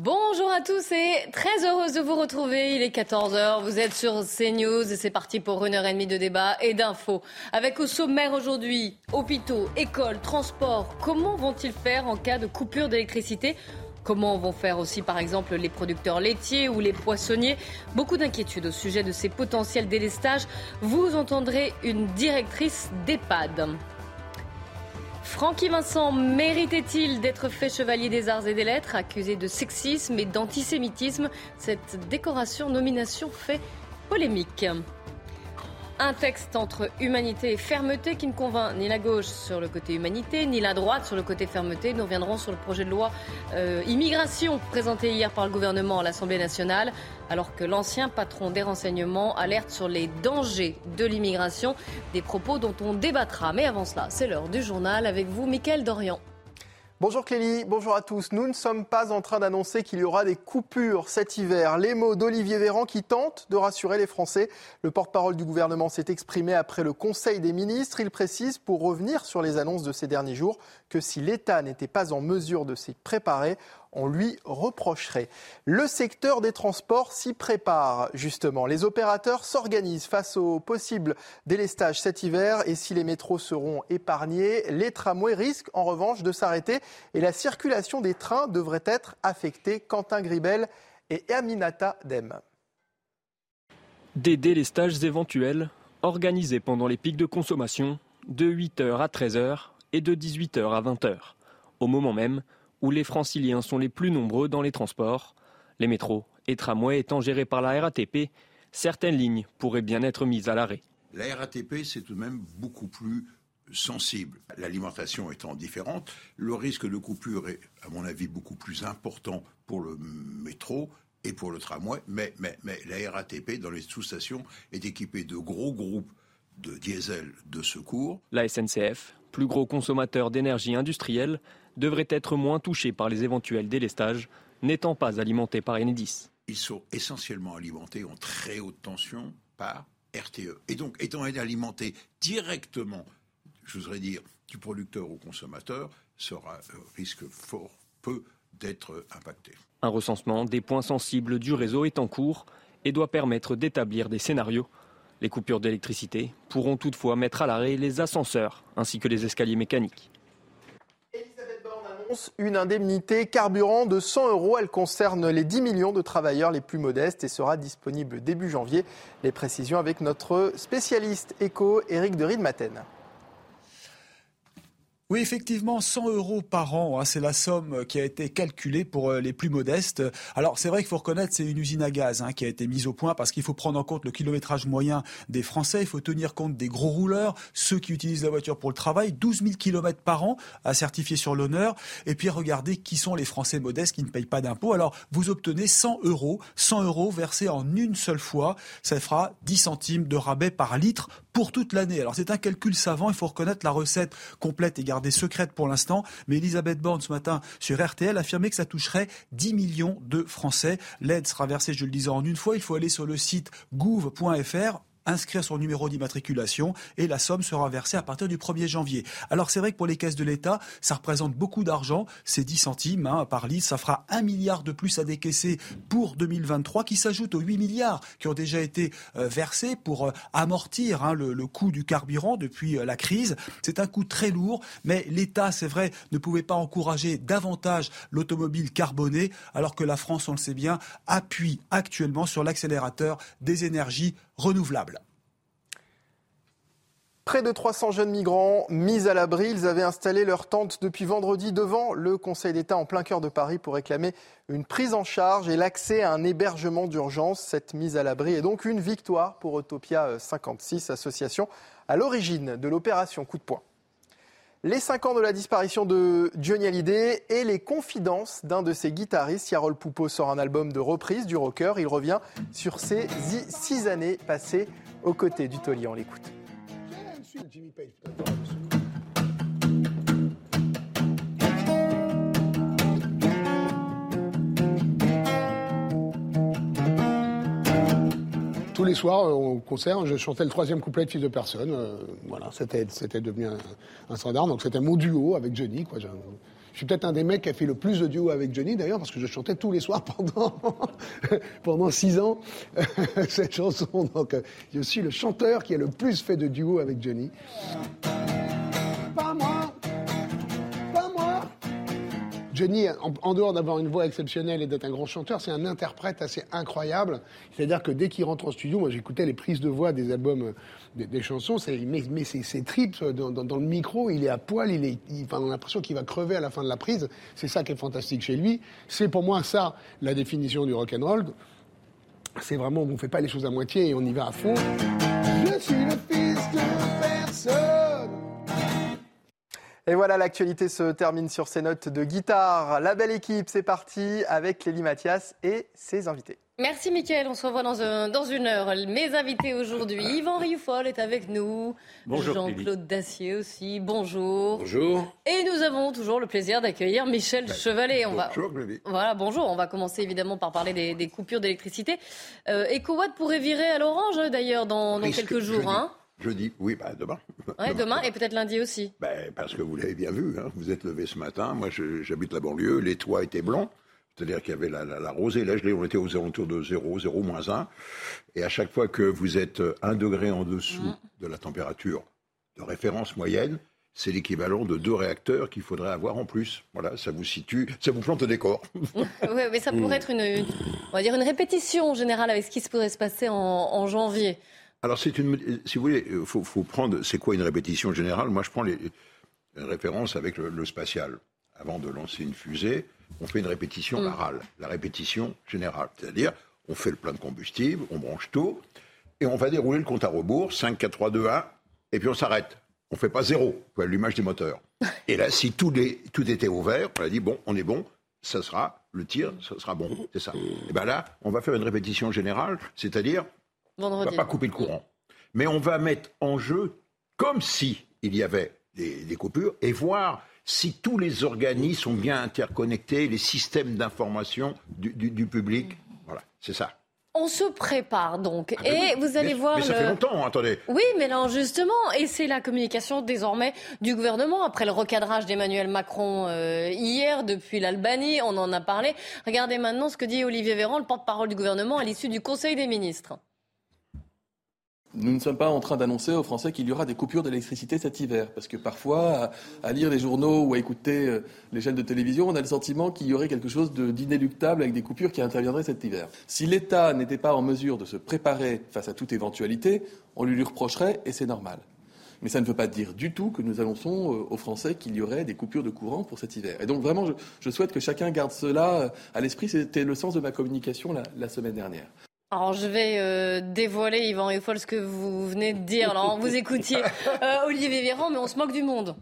Bonjour à tous et très heureuse de vous retrouver. Il est 14h, vous êtes sur CNews et c'est parti pour une heure et demie de débat et d'infos. Avec au sommaire aujourd'hui, hôpitaux, écoles, transports, comment vont-ils faire en cas de coupure d'électricité? Comment vont faire aussi par exemple les producteurs laitiers ou les poissonniers? Beaucoup d'inquiétudes au sujet de ces potentiels délestages. Vous entendrez une directrice d'EHPAD. Francky Vincent méritait-il d'être fait chevalier des arts et des lettres, accusé de sexisme et d'antisémitisme? Cette décoration nomination fait polémique. Un texte entre humanité et fermeté qui ne convainc ni la gauche sur le côté humanité, ni la droite sur le côté fermeté. Nous reviendrons sur le projet de loi euh, immigration présenté hier par le gouvernement à l'Assemblée nationale, alors que l'ancien patron des renseignements alerte sur les dangers de l'immigration, des propos dont on débattra. Mais avant cela, c'est l'heure du journal avec vous, Mickaël Dorian. Bonjour Clélie, bonjour à tous. Nous ne sommes pas en train d'annoncer qu'il y aura des coupures cet hiver. Les mots d'Olivier Véran qui tente de rassurer les Français. Le porte-parole du gouvernement s'est exprimé après le Conseil des ministres. Il précise, pour revenir sur les annonces de ces derniers jours, que si l'État n'était pas en mesure de s'y préparer, on lui reprocherait. Le secteur des transports s'y prépare, justement. Les opérateurs s'organisent face aux possibles délestages cet hiver et si les métros seront épargnés, les tramways risquent en revanche de s'arrêter et la circulation des trains devrait être affectée. Quentin Gribel et Aminata Dem. Des délestages éventuels organisés pendant les pics de consommation de 8h à 13h et de 18h à 20h, au moment même où les franciliens sont les plus nombreux dans les transports. Les métros et tramways étant gérés par la RATP, certaines lignes pourraient bien être mises à l'arrêt. La RATP, c'est tout de même beaucoup plus sensible. L'alimentation étant différente, le risque de coupure est, à mon avis, beaucoup plus important pour le métro et pour le tramway, mais, mais, mais la RATP, dans les sous-stations, est équipée de gros groupes de diesel de secours. La SNCF, plus gros consommateur d'énergie industrielle, devrait être moins touché par les éventuels délestages, n'étant pas alimenté par Enedis. Ils sont essentiellement alimentés en très haute tension par RTE. Et donc, étant alimentés directement, je voudrais dire, du producteur au consommateur, sera euh, risque fort peu d'être impacté. Un recensement des points sensibles du réseau est en cours et doit permettre d'établir des scénarios. Les coupures d'électricité pourront toutefois mettre à l'arrêt les ascenseurs ainsi que les escaliers mécaniques une indemnité carburant de 100 euros. Elle concerne les 10 millions de travailleurs les plus modestes et sera disponible début janvier. Les précisions avec notre spécialiste éco, Éric de Riedmaten. Oui, effectivement, 100 euros par an, hein, c'est la somme qui a été calculée pour euh, les plus modestes. Alors, c'est vrai qu'il faut reconnaître, c'est une usine à gaz hein, qui a été mise au point parce qu'il faut prendre en compte le kilométrage moyen des Français. Il faut tenir compte des gros rouleurs, ceux qui utilisent la voiture pour le travail, 12 000 kilomètres par an à certifier sur l'honneur. Et puis, regardez qui sont les Français modestes qui ne payent pas d'impôts. Alors, vous obtenez 100 euros, 100 euros versés en une seule fois. Ça fera 10 centimes de rabais par litre pour toute l'année. Alors, c'est un calcul savant. Il faut reconnaître la recette complète et des secrètes pour l'instant, mais Elisabeth Borne ce matin sur RTL affirmait que ça toucherait 10 millions de Français. L'aide sera versée, je le disais, en une fois. Il faut aller sur le site gouv.fr inscrire son numéro d'immatriculation et la somme sera versée à partir du 1er janvier. Alors c'est vrai que pour les caisses de l'État, ça représente beaucoup d'argent, c'est 10 centimes hein, par litre, ça fera un milliard de plus à décaisser pour 2023 qui s'ajoute aux 8 milliards qui ont déjà été euh, versés pour euh, amortir hein, le, coût du carburant depuis euh, la crise. C'est un coût très lourd, mais l'État, c'est vrai, ne pouvait pas encourager davantage l'automobile carbonée alors que la France, on le sait bien, appuie actuellement sur l'accélérateur des énergies renouvelables. Près de 300 jeunes migrants mis à l'abri, ils avaient installé leur tente depuis vendredi devant le Conseil d'État en plein cœur de Paris pour réclamer une prise en charge et l'accès à un hébergement d'urgence. Cette mise à l'abri est donc une victoire pour Utopia 56, association à l'origine de l'opération Coup de poing. Les 5 ans de la disparition de Johnny Hallyday et les confidences d'un de ses guitaristes, Yarol Poupeau sort un album de reprise du rocker. Il revient sur ses six années passées aux côtés du taulier. On l'écoute. Les soirs euh, au concert, je chantais le troisième couplet de Fils de personne. Euh, voilà, c'était, c'était devenu un, standard. Donc c'était mon duo avec Johnny. Je suis peut-être un des mecs qui a fait le plus de duos avec Johnny, d'ailleurs, parce que je chantais tous les soirs pendant, pendant six ans cette chanson. Donc, euh, je suis le chanteur qui a le plus fait de duos avec Johnny. Johnny, en, dehors d'avoir une voix exceptionnelle et d'être un grand chanteur, c'est un interprète assez incroyable. C'est-à-dire que dès qu'il rentre en studio, moi j'écoutais les prises de voix des albums, euh, des, chansons, c'est, il met, met dans, le micro, il est à poil, il est, il- on a l'impression qu'il va crever à la fin de la prise. C'est ça qui est fantastique chez lui. C'est pour moi ça la définition du rock and roll. C'est vraiment, on fait pas les choses à moitié et on y va à fond. Je suis le fils. Et voilà, l'actualité se termine sur ces notes de guitare. La belle équipe, c'est parti avec Lélie Mathias et ses invités. Merci Mickaël, on se revoit dans, un- dans une heure. Mes invités aujourd'hui, Yvan Rioufol est avec nous. Bonjour, Jean-Claude Dacier aussi, bonjour. Bonjour. Et nous avons toujours le plaisir d'accueillir Michel Chevalet. On va, Bonjour, Clélie. Voilà, bonjour. On va commencer évidemment par parler des, des coupures d'électricité. Euh, EcoWatt pourrait virer à l'orange hein, d'ailleurs dans, dans quelques jours. Hein. Jeudi, oui, bah, demain. Ouais, demain et peut-être lundi aussi. Ben, parce que vous l'avez bien vu, hein, vous êtes levé ce matin. Moi, je- j'habite la banlieue, les toits étaient blancs. C'est-à-dire qu'il y avait la, la, la rosée, la gelée, on était aux alentours de 0, 0, moins 1. Et à chaque fois que vous êtes un degré en dessous Mm. de la température de référence moyenne, c'est l'équivalent de deux réacteurs qu'il faudrait avoir en plus. Voilà, ça vous situe, ça vous plante au décor. Ouais, mais ça pourrait être une, une- on va dire une répétition générale avec ce qui se pourrait se passer en, en janvier. Alors, c'est une, si vous voulez, il faut, faut prendre, c'est quoi une répétition générale? Moi, je prends les, les références avec le, le spatial. Avant de lancer une fusée, on fait une répétition orale, la répétition générale. C'est-à-dire, on fait le plein de combustible, on branche tout, et on va dérouler le compte à rebours, 5, 4, 3, 2, 1, et puis on s'arrête. On fait pas zéro, pour l'allumage des moteurs. Et là, si tout, les, tout était ouvert, on a dit, bon, on est bon, ça sera, le tir, ça sera bon, c'est ça. Et bien là, on va faire une répétition générale, c'est-à-dire, on ne va pas couper le courant. Mais on va mettre en jeu comme si il y avait des, des coupures et voir si tous les organismes sont bien interconnectés, les systèmes d'information du, du- du public. Voilà, c'est ça. On se prépare donc. Ah ben et oui, vous allez mais, voir Mais ça le- fait longtemps, hein, attendez. Oui, mais là, justement, et c'est la communication désormais du gouvernement après le recadrage d'Emmanuel Macron euh, hier depuis l'Albanie. On en a parlé. Regardez maintenant ce que dit Olivier Véran, le porte-parole du gouvernement, à l'issue du Conseil des ministres. Nous ne sommes pas en train d'annoncer aux Français qu'il y aura des coupures d'électricité cet hiver, parce que parfois, à, lire les journaux ou à écouter euh, les chaînes de télévision, on a le sentiment qu'il y aurait quelque chose d'inéluctable avec des coupures qui interviendraient cet hiver. Si l'État n'était pas en mesure de se préparer face à toute éventualité, on lui, lui reprocherait, et c'est normal. Mais ça ne veut pas dire du tout que nous annonçons euh, aux Français qu'il y aurait des coupures de courant pour cet hiver. Et donc vraiment, je, souhaite que chacun garde cela euh, à l'esprit. C'était le sens de ma communication la semaine dernière. Alors, je vais euh, dévoiler, Yvan Rieffol, ce que vous venez de dire. Alors, vous écoutiez euh, Olivier Véran, mais on se moque du monde.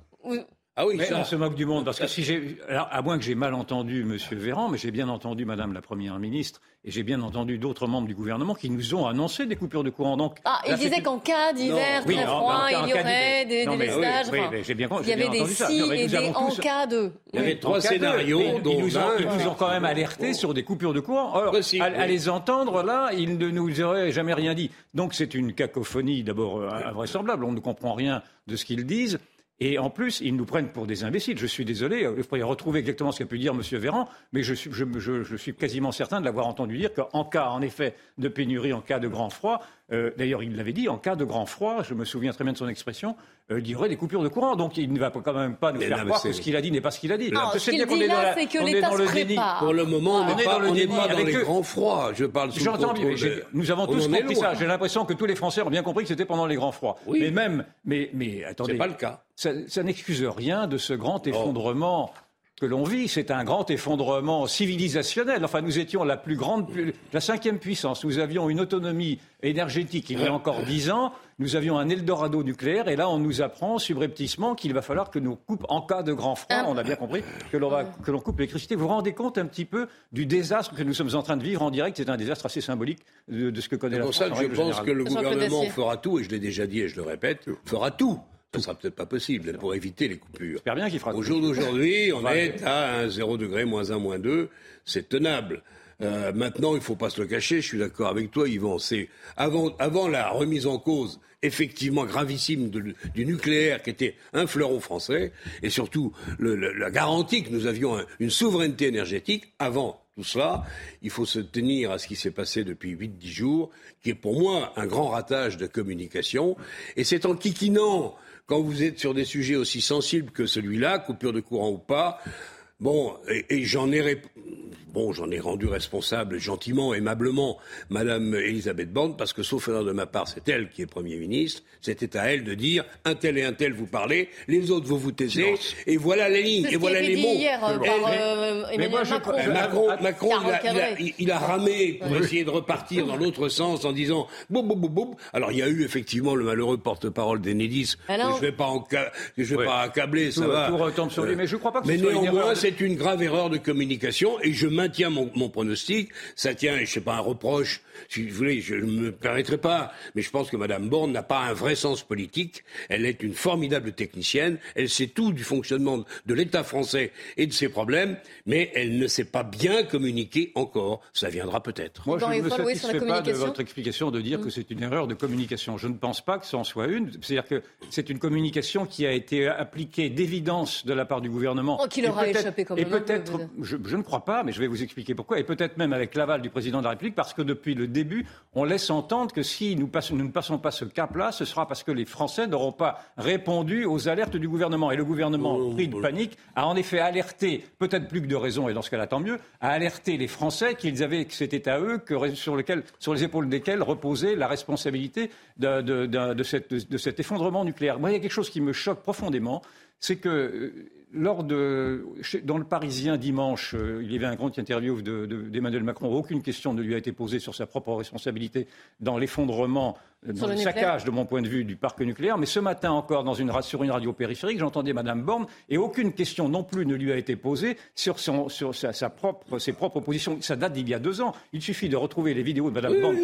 Ah oui, Mais ça. on se moque du monde parce que si j'ai, alors, à moins que j'ai mal entendu Monsieur Véran, mais j'ai bien entendu Madame la Première ministre et j'ai bien entendu d'autres membres du gouvernement qui nous ont annoncé des coupures de courant. Donc, Ah, il disait qu'en cas d'hiver très froid, il y aurait des Non, mais oui, oui, j'ai bien il y avait bien des si et des en tous- cas de. Il y avait trois scénarios, mais dont ils nous, ont, un- ils nous ont quand même alertés sur des coupures de courant. Alors, Possible, à, les entendre, là, ils ne nous auraient jamais rien dit. Donc c'est une cacophonie d'abord euh, invraisemblable. On ne comprend rien de ce qu'ils disent. Et en plus, ils nous prennent pour des imbéciles. Je suis désolé, euh, il faudrait retrouver exactement ce qu'a pu dire M. Véran, mais je suis, je, je- je suis quasiment certain de l'avoir entendu dire qu'en cas, en effet, de pénurie, en cas de grand froid, euh, d'ailleurs il l'avait dit, en cas de grand froid, je me souviens très bien de son expression, euh, il y aurait des coupures de courant. Donc il ne va pas- quand même pas nous Mais faire croire que ce qu'il a dit n'est pas ce qu'il a dit. Non, Je ce sais qu'il bien qu'on dit est dans la- que on est l'État dans le déni. Pour le moment, on n'est est pas, dans le déni pas dans les grands froids. Je parle sous le J'entends, contrôle mais j'ai- de- nous avons On tous compris ça. J'ai l'impression que tous les Français ont bien compris que c'était pendant les grands froids. Oui. Mais même, mais, mais attendez, C'est pas le cas. ça, ça n'excuse rien de ce grand effondrement que l'on vit. C'est un grand effondrement civilisationnel. Enfin, nous étions la plus grande, la cinquième puissance. Nous avions une autonomie énergétique il y a encore dix ans. Nous avions un Eldorado nucléaire. Et là, on nous apprend subrepticement qu'il va falloir que nous coupe en cas de grand froid. On a bien compris que l'on va, que l'on coupe l'électricité. Vous vous rendez compte un petit peu du désastre que nous sommes en train de vivre en direct? C'est un désastre assez symbolique de, de ce que connaît C'est la pour France. ça que en je pense générale. que le gouvernement fera tout, et je l'ai déjà dit et je le répète, fera tout. Ce sera peut-être pas possible pour éviter les coupures. J'espère bien qu'il fera Au jour d'aujourd'hui, on est à un 0 degré, moins 1, moins 2. C'est tenable. Euh, maintenant, il ne faut pas se le cacher, je suis d'accord avec toi, Yvan. C'est avant, avant la remise en cause effectivement gravissime du nucléaire qui était un fleuron français, et surtout la garantie que nous avions une souveraineté énergétique, avant tout cela, il faut se tenir à ce qui s'est passé depuis 8-10 jours, qui est pour moi un grand ratage de communication, et c'est en kikinant quand vous êtes sur des sujets aussi sensibles que celui-là, coupure de courant ou pas, Bon, et, j'en ai, bon, j'en ai rendu responsable gentiment, aimablement, Madame Elisabeth Borne, parce que sauf erreur de ma part, c'est elle qui est Premier ministre. C'était à elle de dire un tel et un tel vous parlez, les autres vous vous taisez, et voilà les lignes, et voilà les mots. Hier, euh, par, euh, mais moi, Macron. Macron, Macron il, a, il, a, ramé pour essayer de repartir dans l'autre sens en disant boum boum boum boum. Alors il y a eu effectivement le malheureux porte-parole d'Enedis que je vais pas en, que je vais pas accabler, ça va. Tout retombe sur lui, mais je crois pas que mais ce soit une erreur c'est une grave erreur de communication et je maintiens mon, pronostic. Ça tient, je sais pas, un reproche. Si vous voulez, je ne me permettrai pas, mais je pense que Mme Borne n'a pas un vrai sens politique. Elle est une formidable technicienne. Elle sait tout du fonctionnement de l'État français et de ses problèmes, mais elle ne sait pas bien communiquer encore. Ça viendra peut-être. Moi, je ne me satisfais pas de votre explication de dire que mm. c'est une erreur de communication. Je ne pense pas que ce en soit une. C'est-à-dire que c'est une communication qui a été appliquée d'évidence de la part du gouvernement. Oh, qu'il aura échappé et peut-être, je, ne crois pas, mais je vais vous expliquer pourquoi, et peut-être même avec l'aval du président de la République, parce que depuis le début, on laisse entendre que si nous, nous ne passons pas ce cap-là, ce sera parce que les Français n'auront pas répondu aux alertes du gouvernement. Et le gouvernement, oh, pris de panique, a en effet alerté, peut-être plus que de raison, et dans ce cas-là tant mieux, a alerté les Français qu'ils avaient, que c'était à eux, que, sur, lequel, sur les épaules desquels reposait la responsabilité de, de, de, de cet effondrement nucléaire. Moi, il y a quelque chose qui me choque profondément, c'est que euh, lors de, dans le Parisien dimanche, euh, il y avait un grand interview d'Emmanuel Macron. Aucune question ne lui a été posée sur sa propre responsabilité dans l'effondrement dans le, saccage, de mon point de vue, du parc nucléaire. Mais ce matin encore, dans une, sur une radio périphérique, j'entendais Mme Borne et aucune question non plus ne lui a été posée sur, son, sur sa, sa, propre, ses propres positions. Ça date d'il y a deux ans. Il suffit de retrouver les vidéos de Mme Borne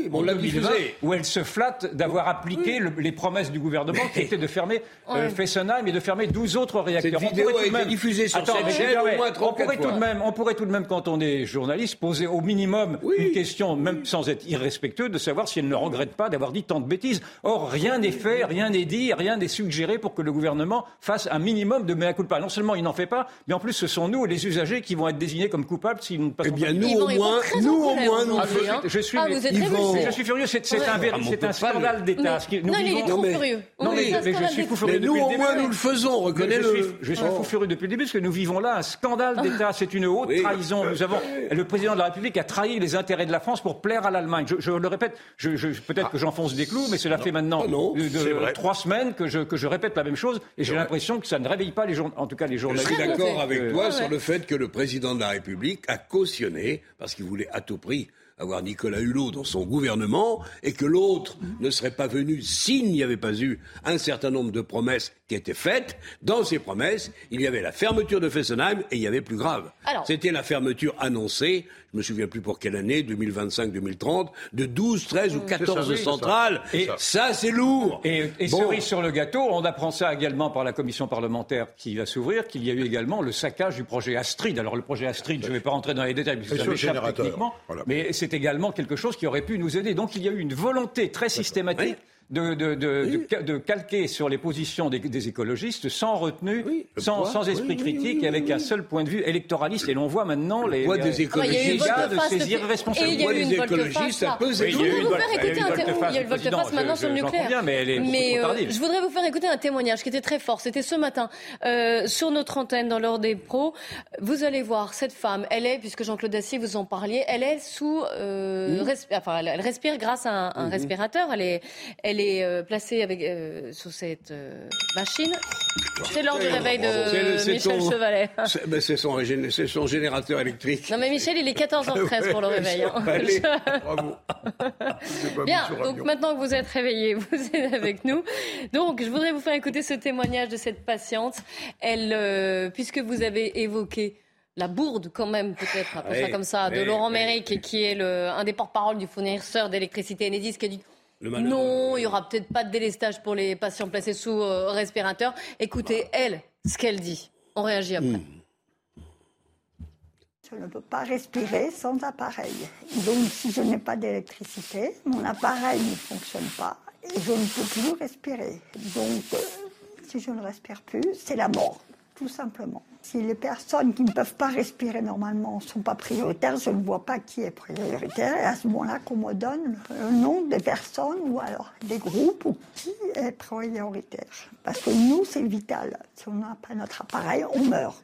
où elle se flatte d'avoir appliqué les promesses du gouvernement qui étaient de fermer euh, Fessenheim et de fermer 12 autres réacteurs. Cette vidéo a été diffusée sur cette chaîne au moins on pourrait, tout de même, on pourrait tout de même, quand on est journaliste, poser au minimum une question, même sans être irrespectueux, de savoir si elle ne regrette pas d'avoir dit tant de bêtises. Or, rien n'est fait, rien n'est dit, rien n'est suggéré pour que le gouvernement fasse un minimum de mea culpa. Non seulement il n'en fait pas, mais en plus ce sont nous, les usagers, qui vont être désignés comme coupables s'ils ne passent pas. Eh bien, nous au moins, nous au moins, nous je, suis, ah, je suis furieux. C'est un, c'est un scandale d'État. Non, il est trop furieux. Non, mais, je suis fou furieux. Nous, au moins, nous le faisons. Reconnais-le. Je suis fou furieux depuis le début parce que nous vivons là un scandale d'État. C'est une haute trahison. Nous avons le président de la République a trahi les intérêts de la France pour plaire à l'Allemagne. Je, le répète. peut-être que j'enfonce des clous, mais cela fait maintenant de, trois semaines que je, que je répète la même chose et j'ai l'impression que ça ne réveille pas les gens, en tout cas les journalistes. Je suis d'accord avec toi sur le fait que le président de la République a cautionné, parce qu'il voulait à tout prix avoir Nicolas Hulot dans son gouvernement et que l'autre ne serait pas venu s'il n'y avait pas eu un certain nombre de promesses qui étaient faites. Dans ces promesses, il y avait la fermeture de Fessenheim et il y avait plus grave. C'était la fermeture annoncée je me souviens plus pour quelle année, 2025-2030, de 12, 13 ou 14 centrales. Et ça, c'est lourd. Et, et cerise sur le gâteau, on apprend ça également par la commission parlementaire qui va s'ouvrir, qu'il y a eu également le saccage du projet Astrid. Alors le projet Astrid, je ne vais pas rentrer dans les détails, parce que ça techniquement, mais c'est également quelque chose qui aurait pu nous aider. Donc il y a eu une volonté très systématique de, de, de, de, calquer sur les positions des, des écologistes sans retenue, sans, sans, esprit critique et avec un seul point de vue électoraliste. Et l'on voit maintenant les, voix des écologistes ah, de ces irresponsables. voix des écologistes, ça peut Je voudrais vous faire écouter un Il y a une volte-face maintenant sur le nucléaire. Mais euh, je voudrais vous faire écouter un témoignage qui était très fort. C'était ce matin euh, sur notre antenne dans l'ordre des pros. Vous allez voir cette femme. Elle est, puisque Jean-Claude Dacier vous en parliez, elle est sous, euh, enfin, elle respire grâce à un, respirateur. Elle est, est euh, placée avec, euh, sous cette euh, machine. C'est l'heure du réveil de Michel Chevalet. C'est son, son, générateur électrique. Non mais Michel, il est 14h13 pour le réveil. Hein. bravo. Bien, donc maintenant que vous êtes réveillé, vous êtes avec nous. Donc je voudrais vous faire écouter ce témoignage de cette patiente. Elle, puisque vous avez évoqué la bourde quand même peut-être, appelons ça comme ça, de Laurent Méric, qui est le, un des porte-parole du fournisseur d'électricité Enedis, qui a dit non, il n'y aura peut-être pas de délestage pour les patients placés sous euh, respirateur. Écoutez, elle, ce qu'elle dit. On réagit après. Hmm. je ne peux pas respirer sans appareil. Donc, si je n'ai pas d'électricité, mon appareil ne fonctionne pas et je ne peux plus respirer. Donc, euh, si je ne respire plus, c'est la mort, tout simplement. Si les personnes qui ne peuvent pas respirer normalement ne sont pas prioritaires, je ne vois pas qui est prioritaire. Et à ce moment-là, qu'on me donne le nom des personnes ou alors des groupes ou qui est prioritaire. Parce que nous, c'est vital. Si on n'a pas notre appareil, on meurt.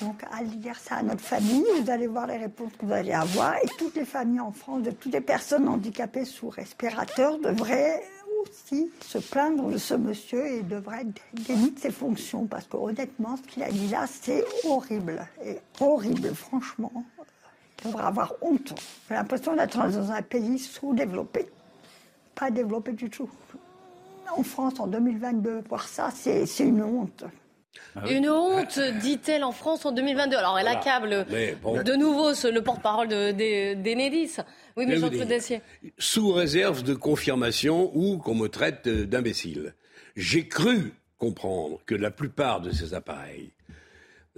Donc, allez dire ça à notre famille, vous allez voir les réponses que vous allez avoir. Et toutes les familles en France, de toutes les personnes handicapées sous respirateur, devraient aussi se plaindre de ce monsieur et devrait dénigrer ses fonctions. Parce que honnêtement, ce qu'il a dit là, c'est horrible. Et horrible, franchement. Il devrait avoir honte. J'ai l'impression d'être dans un pays sous-développé. Pas développé du tout. En France, en 2022, voir ça, c'est une honte. Ah Une honte, dit-elle en France en 2022. Alors elle accable de nouveau le porte-parole d'Enedis. Oui, mais Jean-Claude Dacier. Sous réserve de confirmation ou qu'on me traite d'imbécile. J'ai cru comprendre que la plupart de ces appareils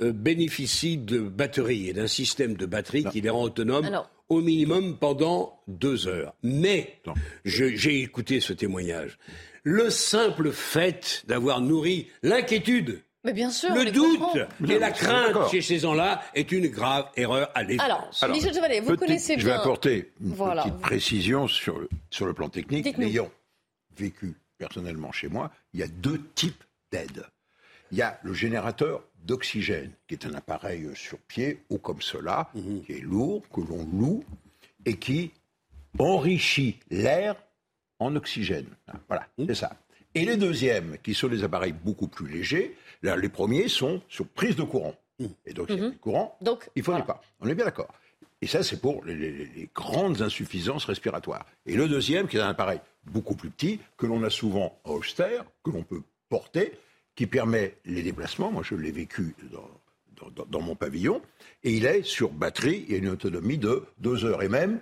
euh, bénéficient de batteries et d'un système de batterie qui les rend autonomes au minimum pendant deux heures. Mais j'ai écouté ce témoignage. Le simple fait d'avoir nourri l'inquiétude mais bien sûr, le doute et la crainte chez ces gens-là est une grave erreur à l'évidence. Alors, Michel Chevalet, vous connaissez bien. Je vais apporter une petite précision sur le, sur le plan technique. L'ayant vécu personnellement chez moi, il y a deux types d'aides. Il y a le générateur d'oxygène, qui est un appareil sur pied, ou comme cela, mhm. qui est lourd, que l'on loue, et qui enrichit l'air en oxygène. Voilà, mhm. c'est ça. Et les deuxièmes, qui sont des appareils beaucoup plus légers, les premiers sont sur prise de courant. Mmh. Et donc, il y a du courant, donc, il ne faut pas. On est bien d'accord. Et ça, c'est pour les, grandes insuffisances respiratoires. Et le deuxième, qui est un appareil beaucoup plus petit, que l'on a souvent austère, que l'on peut porter, qui permet les déplacements. Moi, je l'ai vécu dans, dans, mon pavillon. Et il est sur batterie, il y a une autonomie de deux heures. Et même,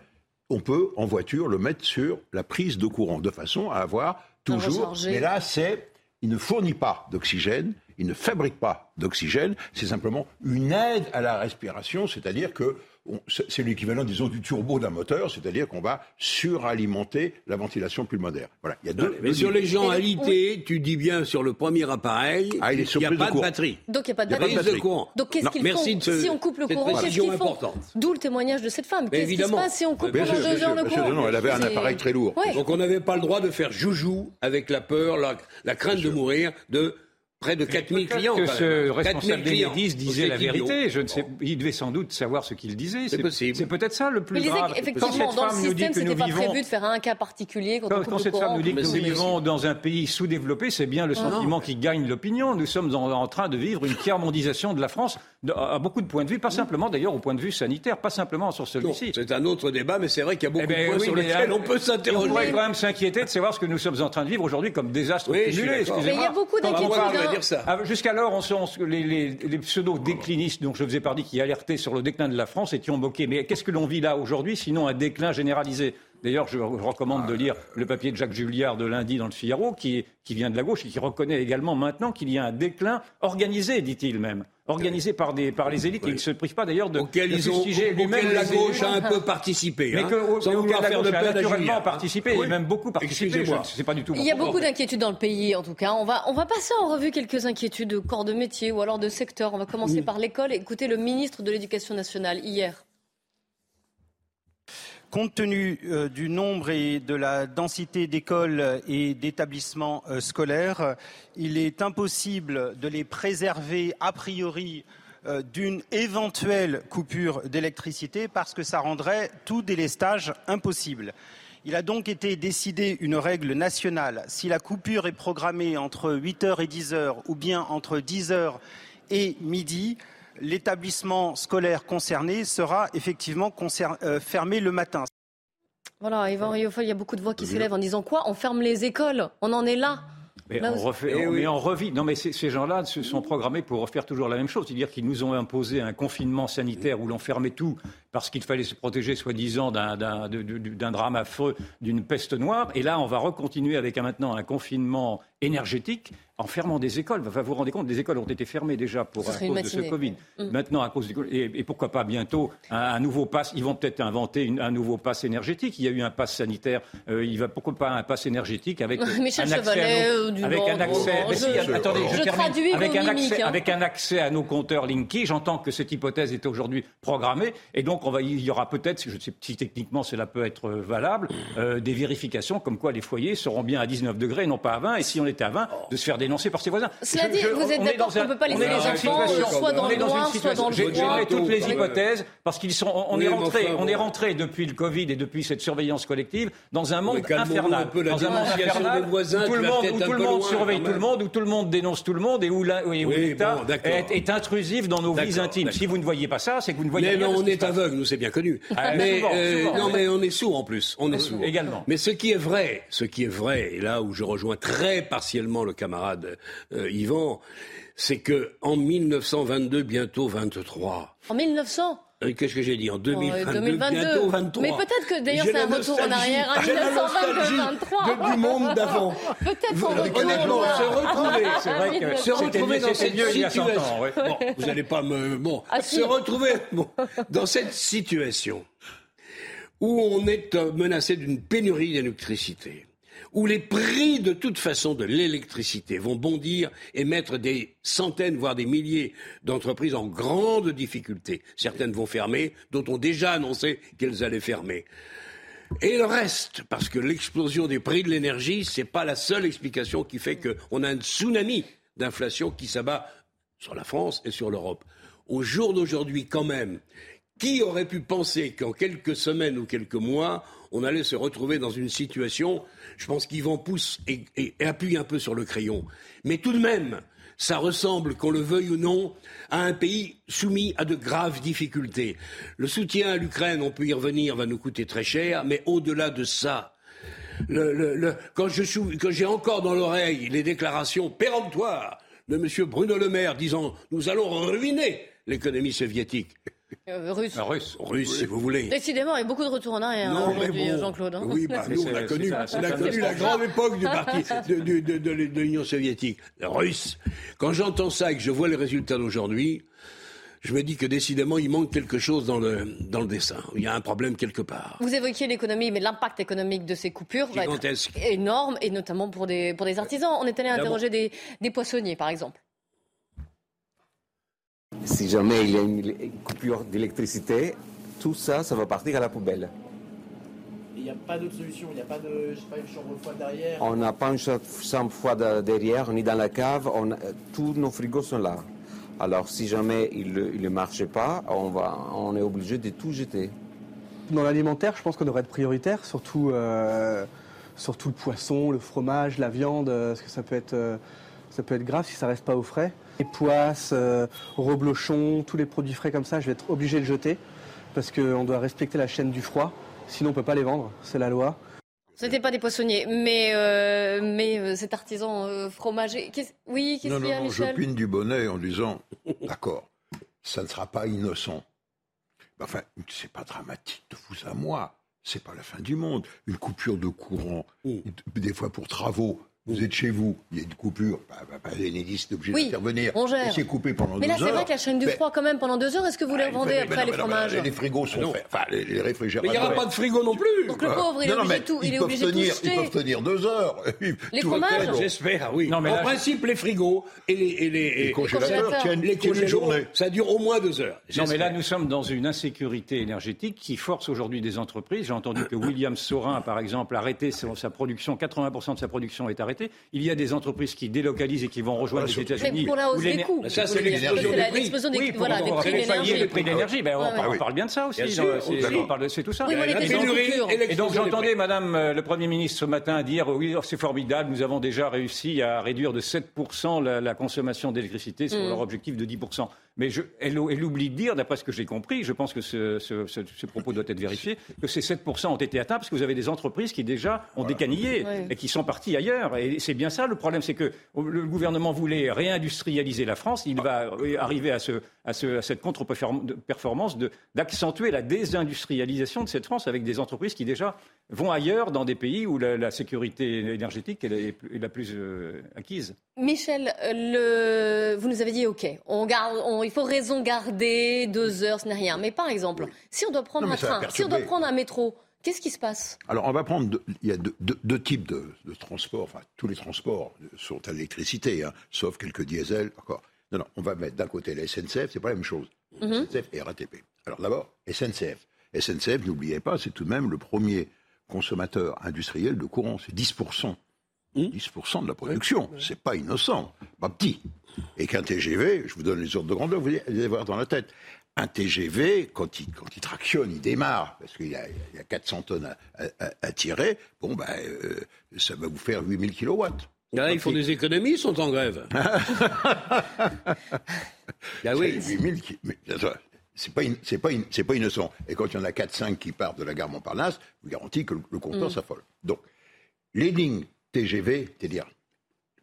on peut, en voiture, le mettre sur la prise de courant, de façon à avoir toujours. Mais là, c'est, il ne fournit pas d'oxygène, il ne fabrique pas d'oxygène, c'est simplement une aide à la respiration, c'est-à-dire que c'est l'équivalent, disons, du turbo d'un moteur, c'est-à-dire qu'on va suralimenter la ventilation pulmonaire. Voilà, il y a deux. Mais sur les gens alités, tu dis bien sur le premier appareil, ah, il n'y a pas de, batterie. Donc il n'y a pas de batterie. De courant. Donc qu'est-ce qu'ils font si on coupe le courant Qu'est-ce qu'ils font D'où le témoignage de cette femme. Qu'est-ce qui se passe si on coupe pendant deux heures le courant Non, elle avait un appareil très lourd. Donc on n'avait pas le droit de faire joujou avec la peur, la crainte de mourir, de près de 4000 clients. que ce responsable d'Enedis disait la vérité. Je ne sais, il devait sans doute savoir ce qu'il disait. C'est possible. C'est peut-être ça le plus grave. Effectivement, quand cette dans femme le système, nous dit que nous pas vivons... prévu de faire un cas particulier. Quand, quand, cette femme nous dit que nous vivons dans un pays sous-développé, c'est bien le sentiment qui gagne l'opinion. Nous sommes en, train de vivre une tiers-mondisation de la France à beaucoup de points de vue, pas simplement d'ailleurs au point de vue sanitaire, pas simplement sur celui-ci. C'est un autre débat, mais c'est vrai qu'il y a beaucoup eh ben de points sur lesquels on peut s'interroger. On pourrait quand même s'inquiéter de savoir ce que nous sommes en train de vivre aujourd'hui comme désastre oui, cumulé. Mais il y a beaucoup d'inquiétudes. Hein. Jusqu'à alors, on, les, les, pseudo-déclinistes dont je vous ai parlé qui alertaient sur le déclin de la France étaient moqués. Mais qu'est-ce que l'on vit là aujourd'hui, sinon un déclin généralisé? D'ailleurs, je recommande de lire le papier de Jacques Julliard de lundi dans le Figaro, qui, vient de la gauche et qui reconnaît également maintenant qu'il y a un déclin organisé, dit-il même, organisé par, des, par les élites. Il ne se prive pas d'ailleurs de, auquel de fustiger lui-même. la gauche a un peu participé. Mais hein, que, sans vouloir faire de peine naturellement participé, et même beaucoup participé. C'est pas du tout Il y a beaucoup d'inquiétudes dans le pays, en tout cas. On va, on va passer en revue quelques inquiétudes de corps de métier ou alors de secteur. On va commencer par l'école. Écoutez le ministre de l'Éducation nationale hier. Compte tenu euh, du nombre et de la densité d'écoles et d'établissements euh, scolaires, il est impossible de les préserver a priori euh, d'une éventuelle coupure d'électricité parce que ça rendrait tout délestage impossible. Il a donc été décidé une règle nationale. Si la coupure est programmée entre 8h et 10h ou bien entre 10h et midi, l'établissement scolaire concerné sera effectivement euh, fermé le matin. Voilà, Yvan il y a beaucoup de voix qui s'élèvent en disant quoi? On ferme les écoles, on en est là. Mais, on, refait, eh on, revit. Non, mais ces gens-là se sont programmés pour refaire toujours la même chose. C'est-à-dire qu'ils nous ont imposé un confinement sanitaire où l'on fermait tout parce qu'il fallait se protéger soi-disant d'un drame affreux, d'une peste noire. Et là, on va recontinuer avec maintenant un confinement énergétique en fermant des écoles. Enfin, vous vous rendez compte, des écoles ont été fermées déjà pour, à cause de ce Covid. Mm. Maintenant, à cause du et, et pourquoi pas bientôt un, nouveau pass Ils vont peut-être inventer un nouveau pass énergétique. Il y a eu un pass sanitaire. Euh, il va pourquoi pas un pass énergétique avec un accès à nos, avec un accès. attendez, je, avec un accès, hein. avec un accès à nos compteurs Linky. J'entends que cette hypothèse est aujourd'hui programmée et donc on va, il y aura peut-être, je sais si techniquement cela peut être valable, euh, des vérifications comme quoi les foyers seront bien à 19 degrés et non pas à 20. Et si on était à 20, de se faire dénoncé par ses voisins. Cela dit, vous êtes d'accord qu'on ne peut pas laisser les enfants soit dans le noir, soit dans le J'ai toutes les hypothèses parce qu'ils sont. On est rentré, on est rentré depuis le Covid et depuis cette surveillance collective dans un monde infernal, dans un monde infernal où tout le monde, où tout le monde surveille tout le monde, où tout le monde dénonce tout le monde et où l'État est intrusif dans nos vies intimes. Si vous ne voyez pas ça, c'est que vous ne voyez rien. Mais on est aveugle, nous c'est bien connu. Ah, mais euh, non, mais on est sourd en plus. On est sourd également. Mais ce qui est vrai, ce qui est vrai, et là où je rejoins très partiellement le camarade euh, Yvan, c'est que en 1922, bientôt 23. En 1900 Qu'est-ce que j'ai dit En 2022, bientôt 23. Mais peut-être que d'ailleurs c'est un retour en arrière à 1922, 23. du monde d'avant. peut-être qu'on Honnêtement, se retrouver, c'est vrai que se retrouver dans cette situation. Bon, vous n'allez pas me bon, ah, se retrouver bon, dans cette situation où on est menacé d'une pénurie d'électricité où les prix de toute façon de l'électricité vont bondir et mettre des centaines, voire des milliers d'entreprises en grande difficulté. Certaines vont fermer, d'autres ont déjà annoncé qu'elles allaient fermer. Et le reste, parce que l'explosion des prix de l'énergie, ce n'est pas la seule explication qui fait qu'on a un tsunami d'inflation qui s'abat sur la France et sur l'Europe. Au jour d'aujourd'hui, quand même, qui aurait pu penser qu'en quelques semaines ou quelques mois, on allait se retrouver dans une situation, je pense qu'Yvan pousse et, et, appuie un peu sur le crayon, mais tout de même, ça ressemble, qu'on le veuille ou non, à un pays soumis à de graves difficultés. Le soutien à l'Ukraine, on peut y revenir, va nous coûter très cher, mais au-delà de ça, quand j'ai encore dans l'oreille les déclarations péremptoires de M. Bruno Le Maire disant nous allons ruiner l'économie soviétique. Euh, russe. Ah, russe. Russe, si vous voulez. Décidément, il y a beaucoup de retours en arrière hein, aujourd'hui, Jean-Claude. Hein. Oui, bah, nous, on a connu, on a connu la grande époque du parti de, de, de, de l'Union soviétique. Russe. Quand j'entends ça et que je vois les résultats d'aujourd'hui, je me dis que décidément, il manque quelque chose dans le, dans le dessin. Il y a un problème quelque part. Vous évoquiez l'économie, mais l'impact économique de ces coupures va être énorme, et notamment pour des, pour des artisans. On est allé interroger des, des poissonniers, par exemple. Si jamais il y a une coupure d'électricité, tout ça, ça va partir à la poubelle. Il n'y a pas d'autre solution, il n'y a pas de pas, une chambre froide derrière On n'a pas une chambre froide derrière, ni dans la cave, tous nos frigos sont là. Alors si jamais il ne marche pas, on, va, on est obligé de tout jeter. Dans l'alimentaire, je pense qu'on devrait être prioritaire, surtout, euh, surtout le poisson, le fromage, la viande, euh, parce que ça peut être, euh, ça peut être grave si ça reste pas au frais. Les poisses, euh, reblochons, tous les produits frais comme ça, je vais être obligé de jeter parce qu'on doit respecter la chaîne du froid. Sinon, on ne peut pas les vendre, c'est la loi. Ce n'était pas des poissonniers, mais, euh, mais euh, cet artisan fromager. oui, qu'est-ce qu'il y a, non, je pine du bonnet en disant d'accord, ça ne sera pas innocent. Enfin, c'est pas dramatique de vous à moi. C'est pas la fin du monde. Une coupure de courant, mm. des fois pour travaux, vous êtes chez vous, il y a une coupure, bah, bah, bah, Enedis est obligé d'intervenir. On gère. C'est coupé pendant deux heures. Mais là, c'est vrai que la chaîne du froid, quand même, pendant deux heures, est-ce que vous les vendez après les fromages Les frigos sont faits. Enfin, les, réfrigérateurs. Mais il n'y aura pas de frigo non plus. Donc le pauvre, il est obligé tout. Il est obligé de Ils peuvent tenir deux heures. Les fromages J'espère, oui. Non, mais en principe, les frigos et les congélateurs tiennent les journées. Ça dure au moins deux heures. Non, mais là, nous sommes dans une insécurité énergétique qui force aujourd'hui des entreprises. J'ai entendu que William Sorin, par exemple, a arrêté sa production. 80% de sa production est arrêtée. Il y a des entreprises qui délocalisent et qui vont rejoindre les États-Unis. Pour la hausse des coûts. Ça, c'est l'explosion des prix. Oui, voilà, des prix d'énergie. Les prix d'énergie, ben, on parle bien de ça aussi. C'est tout ça. Et donc j'entendais Madame euh, le Premier ministre ce matin dire oui, c'est formidable, nous avons déjà réussi à réduire de 7% la consommation d'électricité sur mm. leur objectif de 10%. Mais je, elle, elle, oublie de dire, d'après ce que j'ai compris, je pense que ce, ce, ce, ce, propos doit être vérifié, que ces 7% ont été atteints parce que vous avez des entreprises qui déjà ont voilà. décanillé oui. et qui sont parties ailleurs. Et c'est bien ça le problème, c'est que le gouvernement voulait réindustrialiser la France. Il va arriver à, ce, à, ce, à cette contre-performance d'accentuer la désindustrialisation de cette France avec des entreprises qui déjà vont ailleurs dans des pays où la, la sécurité énergétique est, la plus euh, acquise. Michel, le... vous nous avez dit OK, on garde, on, il faut raison garder deux heures, ce n'est rien. Mais par exemple, si on doit prendre non, un train, si on doit prendre un métro, Qu'est-ce qui se passe? Alors, on va prendre. Deux, il y a deux, deux, deux types de, de, transports. Enfin, tous les transports sont à l'électricité, hein, sauf quelques diesels. Encore. Non, non, on va mettre d'un côté la SNCF, c'est pas la même chose. Mm -hmm. SNCF et RATP. Alors, d'abord, SNCF. SNCF, n'oubliez pas, c'est tout de même le premier consommateur industriel de courant. C'est 10%. Mmh. 10% de la production. C'est pas innocent. Pas petit. Et qu'un TGV, je vous donne les ordres de grandeur, vous allez voir dans la tête un TGV, quand il, quand il tractionne, il démarre, parce qu'il y, y, a 400 tonnes à, à, à tirer, bon, ben, euh, ça va vous faire 8000 kilowatts. Là, ils font des économies, ils sont en grève. ah oui. 8000 c'est pas, c'est pas, c'est pas innocent. Et quand il y en a 4-5 qui partent de la gare Montparnasse, je vous garantis que le, le compteur mm. s'affole. Donc, les lignes TGV, c'est-à-dire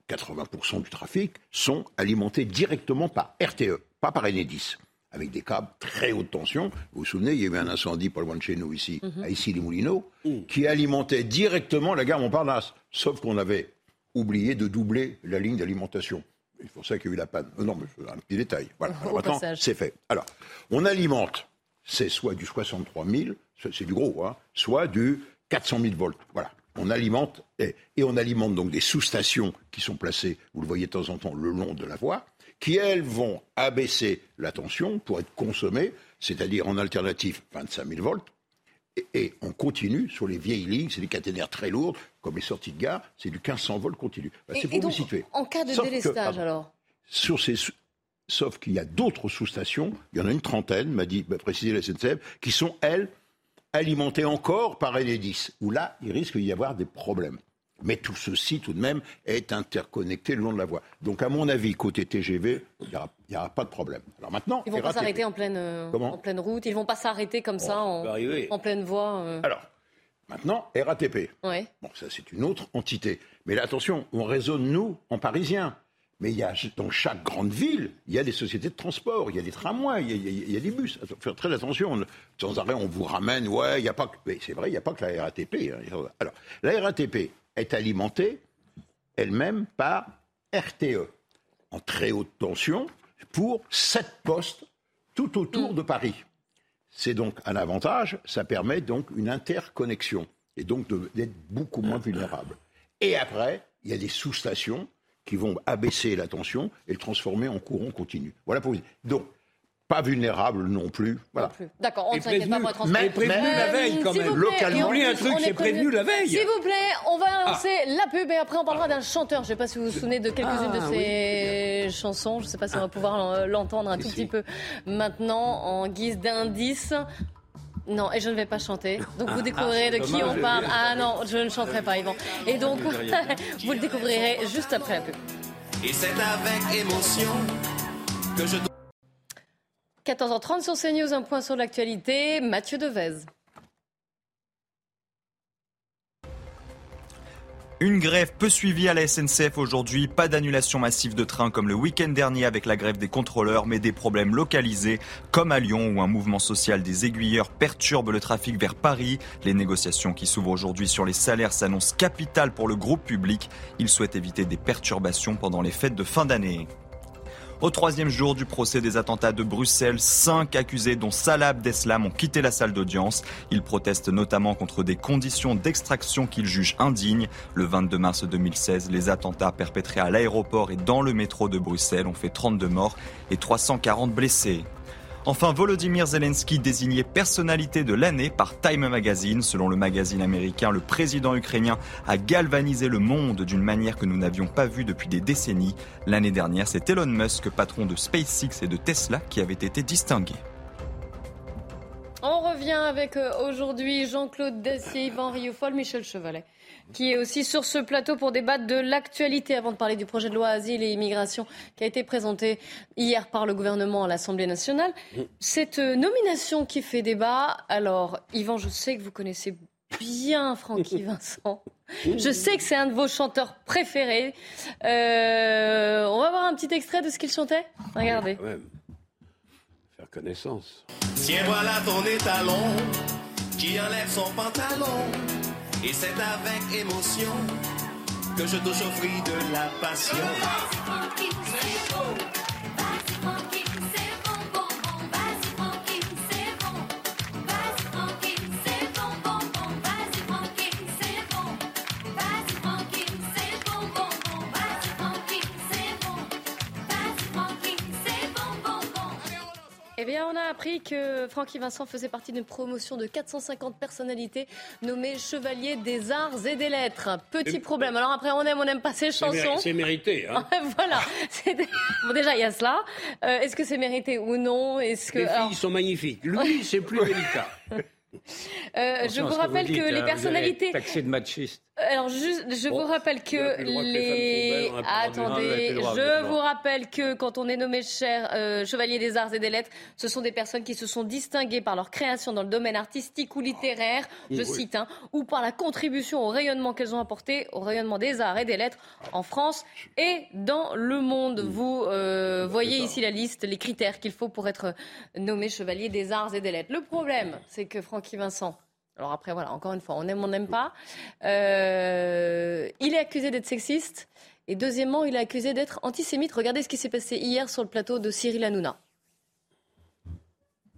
80% du trafic, sont alimentés directement par RTE, pas par Enedis avec des câbles très haute tension. Vous vous souvenez, il y a eu un incendie pas loin de chez nous ici, mm -hmm. à Issy-les-Moulineaux, mm. qui alimentait directement la gare Montparnasse. Sauf qu'on avait oublié de doubler la ligne d'alimentation. C'est pour ça qu'il y a eu la panne. Euh, non, mais un petit détail. Voilà. Alors, maintenant, c'est fait. Alors, on alimente, c'est soit du 63 000, c'est du gros, hein, soit du 400 000 volts. Voilà. On alimente, et, et on alimente donc des sous-stations qui sont placées, vous le voyez de temps en temps, le long de la voie qui, elles, vont abaisser la tension pour être consommées, c'est-à-dire en alternative 25 000 volts. Et, et, on continue sur les vieilles lignes, c'est des caténaires très lourdes, comme les sorties de gare, c'est du 1500 volts continu. Ben, c'est pour donc, vous situer. En cas de sauf délestage, que, alors sur ces, Sauf qu'il y a d'autres sous-stations, il y en a une trentaine, m'a dit, m'a précisé la SNCF, qui sont, elles, alimentées encore par Enedis, où là, il risque d'y avoir des problèmes. Mais tout ceci, tout de même, est interconnecté le long de la voie. Donc, à mon avis, côté TGV, il n'y aura, pas de problème. Alors maintenant, ils vont pas s'arrêter en pleine, euh, en pleine route. Ils vont pas s'arrêter comme bon, ça en, en, pleine voie. Euh... Alors, maintenant, RATP. Ouais. Bon, ça c'est une autre entité. Mais là, attention, on raisonne nous en parisien. Mais il y a, dans chaque grande ville, il y a des sociétés de transport, il y a des tramways, il y a, il y a des bus. Faire très attention. On, sans arrêt, on vous ramène, ouais, il n'y a pas que. Mais c'est vrai, il n'y a pas que la RATP. Hein. Alors, la RATP, est alimentée elle-même par RTE, en très haute tension, pour sept postes tout autour de Paris. C'est donc un avantage, ça permet donc une interconnexion, et donc d'être beaucoup moins vulnérable. Et après, il y a des sous-stations qui vont abaisser la tension et le transformer en courant continu. Voilà pour vous. Donc, pas vulnérable non plus. Voilà. D'accord, on ne s'inquiète pas pour être Mais prévenu la veille quand même. Localement. Oublie un truc, c'est prévenu la veille. S'il vous plaît, on va lancer ah. la pub et après on parlera d'un chanteur. Je ne sais pas si vous vous souvenez de quelques-unes ah, de ses oui. chansons. Je ne sais pas si on va pouvoir l'entendre un tout petit peu maintenant en guise d'indice. Non, et je ne vais pas chanter. Donc vous découvrirez ah, de qui on parle. Ah non, je ne chanterai pas, Yvan. Et donc, vous le découvrirez juste après la pub. Et c'est avec émotion que je 14h30 sur CNews, un point sur l'actualité. Mathieu Devez. Une grève peu suivie à la SNCF aujourd'hui. Pas d'annulation massive de trains comme le week-end dernier avec la grève des contrôleurs, mais des problèmes localisés comme à Lyon où un mouvement social des aiguilleurs perturbe le trafic vers Paris. Les négociations qui s'ouvrent aujourd'hui sur les salaires s'annoncent capitales pour le groupe public. Il souhaite éviter des perturbations pendant les fêtes de fin d'année. Au troisième jour du procès des attentats de Bruxelles, cinq accusés, dont Salah Abdeslam, ont quitté la salle d'audience. Ils protestent notamment contre des conditions d'extraction qu'ils jugent indignes. Le 22 mars 2016, les attentats perpétrés à l'aéroport et dans le métro de Bruxelles ont fait 32 morts et 340 blessés. Enfin, Volodymyr Zelensky désigné personnalité de l'année par Time Magazine. Selon le magazine américain, le président ukrainien a galvanisé le monde d'une manière que nous n'avions pas vue depuis des décennies. L'année dernière, c'est Elon Musk, patron de SpaceX et de Tesla, qui avait été distingué. Revient avec euh, aujourd'hui Jean-Claude Dacier, Yvan Rioufol, Michel Chevalet, qui est aussi sur ce plateau pour débattre de l'actualité avant de parler du projet de loi Asile et Immigration qui a été présenté hier par le gouvernement à l'Assemblée nationale. Cette euh, nomination qui fait débat, alors Yvan, je sais que vous connaissez bien Francky Vincent. Je sais que c'est un de vos chanteurs préférés. Euh, on va voir un petit extrait de ce qu'il chantait. Regardez. Faire connaissance. Tiens, voilà ton étalon qui enlève son pantalon. Et c'est avec émotion que je touche au fruit de la passion. Eh bien, on a appris que Francky Vincent faisait partie d'une promotion de 450 personnalités nommées Chevalier des Arts et des Lettres. Petit problème. Alors après, on aime, on n'aime pas ces chansons. C'est mérité. Hein. voilà. Bon, déjà, il y a cela. Euh, Est-ce que c'est mérité ou non? Est-ce que Les alors, filles sont magnifiques. Lui, c'est plus délicat. euh, je vous que rappelle dites, que hein, les vous allez personnalités. Taxé de machiste. Alors, juste, je Bon, vous rappelle que les Attendez, droit, je vous rappelle que quand on est nommé cher euh, chevalier des arts et des lettres, ce sont des personnes qui se sont distinguées par leur création dans le domaine artistique ou littéraire, je Oui. cite, hein, ou par la contribution au rayonnement qu'elles ont apporté au rayonnement des arts et des lettres en France et dans le monde. Vous euh, voyez ici la liste, les critères qu'il faut pour être nommé chevalier des arts et des lettres. Le problème, c'est que Francky Vincent. Alors après, voilà, encore une fois, on aime, on n'aime pas. Euh, il est accusé d'être sexiste. Et deuxièmement, il est accusé d'être antisémite. Regardez ce qui s'est passé hier sur le plateau de Cyril Hanouna.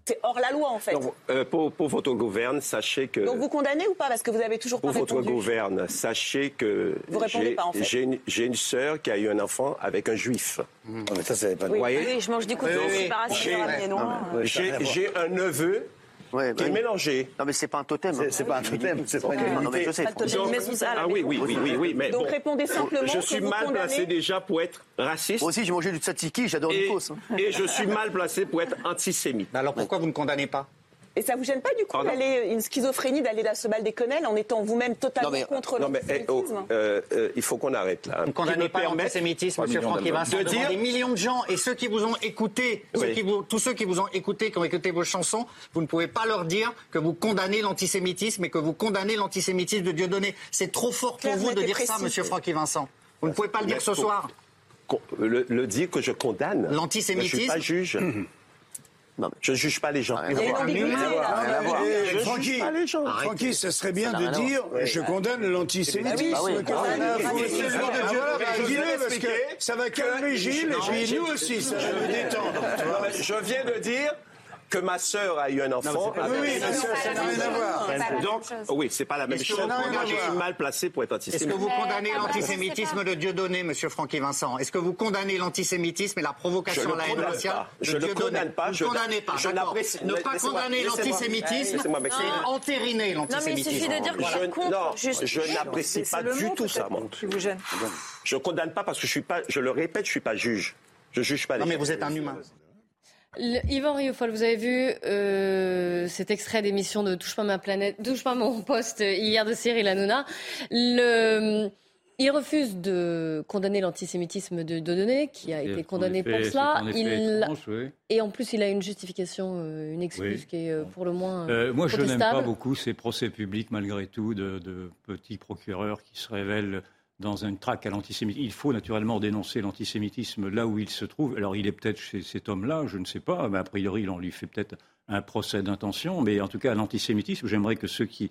C'est hors la loi en fait. Donc, euh, pour, pour votre gouverne, sachez que Donc vous condamnez ou pas? Parce que vous avez toujours pour pas votre répondu. gouverne, sachez que Vous répondez pas, en fait. j'ai une, j'ai une sœur qui a eu un enfant avec un juif. ça, c'est pas Oui, oui, je mange du couteau, je suis pas raciste, J'ai- mais non. J'ai j'ai un neveu qui est mélangé. Non, mais c'est pas un totem. C'est pas un totem, c'est pas une Non, mais je sais. Pas de totem, mais vous allez- Ah oui, oui, oui, oui, oui, mais Donc bon. répondez simplement Je suis mal placé déjà pour être raciste. Moi aussi, j'ai mangé du tzatziki, j'adore et, Nikos. hein. et je suis mal placé pour être antisémite. Alors pourquoi vous ne condamnez pas? Et ça vous gêne pas du coup Pardon d'aller une schizophrénie d'aller à se balle des quenelles en étant vous-même totalement contre non, mais, eh, oh, l'antisémitisme euh, euh, il faut qu'on arrête là. Vous ne condamnez pas l'antisémitisme, monsieur Francky Vincent, de dire des millions de gens et ceux qui vous ont écouté, ceux Oui. qui vous- tous ceux qui vous ont écouté, qui ont écouté vos chansons, vous ne pouvez pas leur dire que vous condamnez l'antisémitisme et que vous condamnez l'antisémitisme de Dieudonné. C'est trop fort pour Claire, vous de dire ça, monsieur Francky Vincent. Vous ne pouvez pas le dire Mais ce pour- soir. Le, le dire que je condamne. L'antisémitisme. Je ne suis pas juge. voir. Eh, Je ne juge pas les gens. Francky, ce serait bien de dire je condamne l'antisémitisme. Ah, Dis-le, vais parce que ça va calmer Gilles. et nous aussi, ça va nous détendre. Je viens de dire que ma sœur a eu un enfant. Oui, oui, ma sœur, ça n'a rien à voir. C'est pas la Donc, même chose. oui, c'est pas la même Est-ce que chose. Moi, je suis mal placé pour être Est-ce antisémite. que vous condamnez l'antisémitisme de Dieudonné, monsieur Francky Vincent Est-ce que vous condamnez l'antisémitisme et la provocation ne à la haine condamne raciale pas. de Je ne condamne pas. Je- ne condamnez pas, je d'accord. n'apprécie- Ne pas condamner l'antisémitisme, c'est entériner l'antisémitisme. je, non, je n'apprécie pas du tout ça, moi. vous gêne. Je condamne pas parce que je suis pas, je le répète, je suis pas juge. Je juge pas les Non, mais vous êtes un humain. Le- Yvan Riofol, vous avez vu euh, cet extrait d'émission de Touche pas ma planète, Touche pas mon poste hier de Cyril Hanouna. Le, il refuse de condamner l'antisémitisme de Dieudonné, qui a été condamné pour cela. Il, étrange, oui. et en plus, il a une justification, euh, une excuse Oui. qui est euh, pour le moins Euh, moi, je n'aime pas beaucoup ces procès publics, malgré tout, de, de petits procureurs qui se révèlent dans une traque à l'antisémitisme. Il faut naturellement dénoncer l'antisémitisme là où il se trouve. Alors, il est peut-être chez cet homme-là, je ne sais pas, mais a priori, on lui fait peut-être un procès d'intention. Mais en tout cas, l'antisémitisme, j'aimerais que ceux qui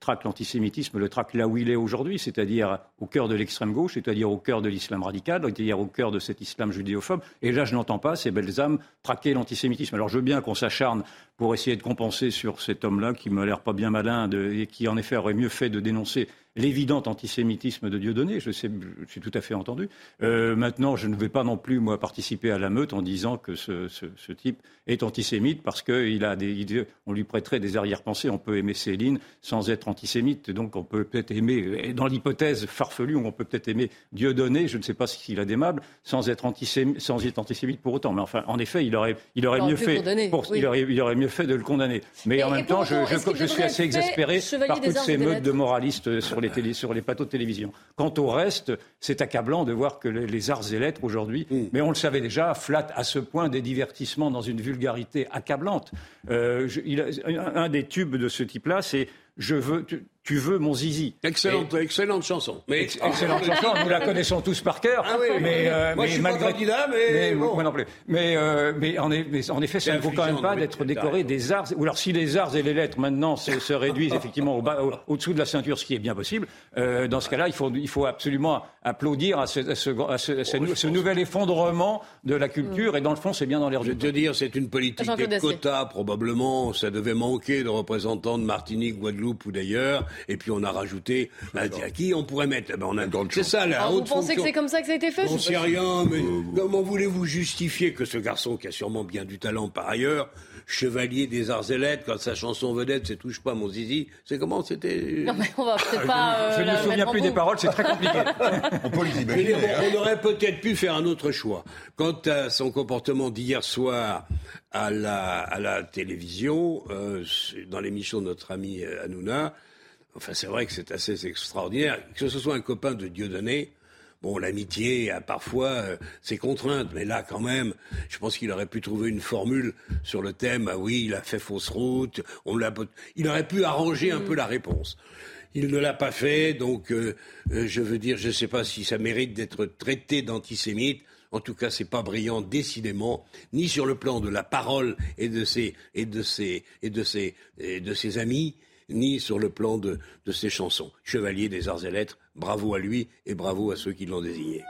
traquent l'antisémitisme le traquent là où il est aujourd'hui, c'est-à-dire au cœur de l'extrême gauche, c'est-à-dire au cœur de l'islam radical, c'est-à-dire au cœur de cet islam judéophobe. Et là, je n'entends pas ces belles âmes traquer l'antisémitisme. Alors, je veux bien qu'on s'acharne pour essayer de compenser sur cet homme-là qui me l'air pas bien malin et qui, en effet, aurait mieux fait de dénoncer l'évident antisémitisme de Dieudonné. Je, sais, je suis tout à fait entendu. Euh, maintenant, je ne vais pas non plus, moi, participer à la meute en disant que ce, ce, ce type est antisémite parce qu'on lui prêterait des arrière-pensées. On peut aimer Céline sans être antisémite. Donc, on peut peut-être aimer, dans l'hypothèse farfelue, on peut peut-être aimer Dieudonné, je ne sais pas s'il a d'aimable, sans être antisémite, sans être antisémite pour autant. Mais enfin, en effet, il aurait, il aurait, mieux, fait, pour, il, aurait, il aurait mieux fait de le condamner. Mais en même temps, je, je, je suis assez exaspéré par toutes ces meutes de moralistes sur les, télé, sur les plateaux de télévision. Quant au reste, c'est accablant de voir que les, les arts et lettres aujourd'hui, Mm. mais on le savait déjà, flattent à ce point des divertissements dans une vulgarité accablante. Euh, je- il un, un des tubes de ce type-là, c'est je veux, tu, tu veux mon zizi. Excellente, excellente chanson. Mais Ex- excellente chanson, nous la connaissons tous par cœur. Ah oui, mais, euh, moi mais je suis pas malgré- candidat, mais, bon. moi non plus. Mais, euh, mais, en, mais effet, ça ne vaut quand même pas mais d'être décoré des arts. Ou alors, si les arts et les lettres maintenant se, se réduisent effectivement au bas- au- au-dessous de la ceinture, ce qui est bien possible, euh, dans ce cas-là, il faut, il faut absolument applaudir à ce, à ce, à ce- à ce nou- ce nouvel effondrement de la culture. Et dans le fond, c'est bien dans l'air Je du vais te dire, c'est une politique des quotas, probablement. Ça devait manquer de représentants de Martinique, Guadeloupe ou d'ailleurs. Et puis on a rajouté, bah, à qui on pourrait mettre ben, on a, C'est ça, la Alors, vous pensez que c'est comme ça que ça a été fait Je- sais rien, mais comment voulez-vous justifier que ce garçon, qui a sûrement bien du talent par ailleurs, chevalier des arts et lettres, quand sa chanson vedette, c'est Touche pas mon zizi, c'est comment c'était Non, mais on va peut-être pas. euh, Je ne me souviens plus des paroles, c'est très compliqué. On peut les imaginer. dire, hein. on, on aurait peut-être pu faire un autre choix. Quant à son comportement d'hier soir à la, à la télévision, euh, dans l'émission de notre ami euh, Hanouna, enfin c'est vrai que c'est assez extraordinaire. Que ce soit un copain de Dieudonné, bon, l'amitié a parfois euh, ses contraintes, mais là quand même, je pense qu'il aurait pu trouver une formule sur le thème, ah oui, il a fait fausse route, on l'a, il aurait pu arranger un peu la réponse. Il ne l'a pas fait, donc euh, euh, je veux dire, je ne sais pas si ça mérite d'être traité d'antisémite. En tout cas, c'est pas brillant, décidément, ni sur le plan de la parole et de ses et de ses et de ses et de ses amis, ni sur le plan de, de ses chansons. Chevalier des arts et lettres, bravo à lui et bravo à ceux qui l'ont désigné.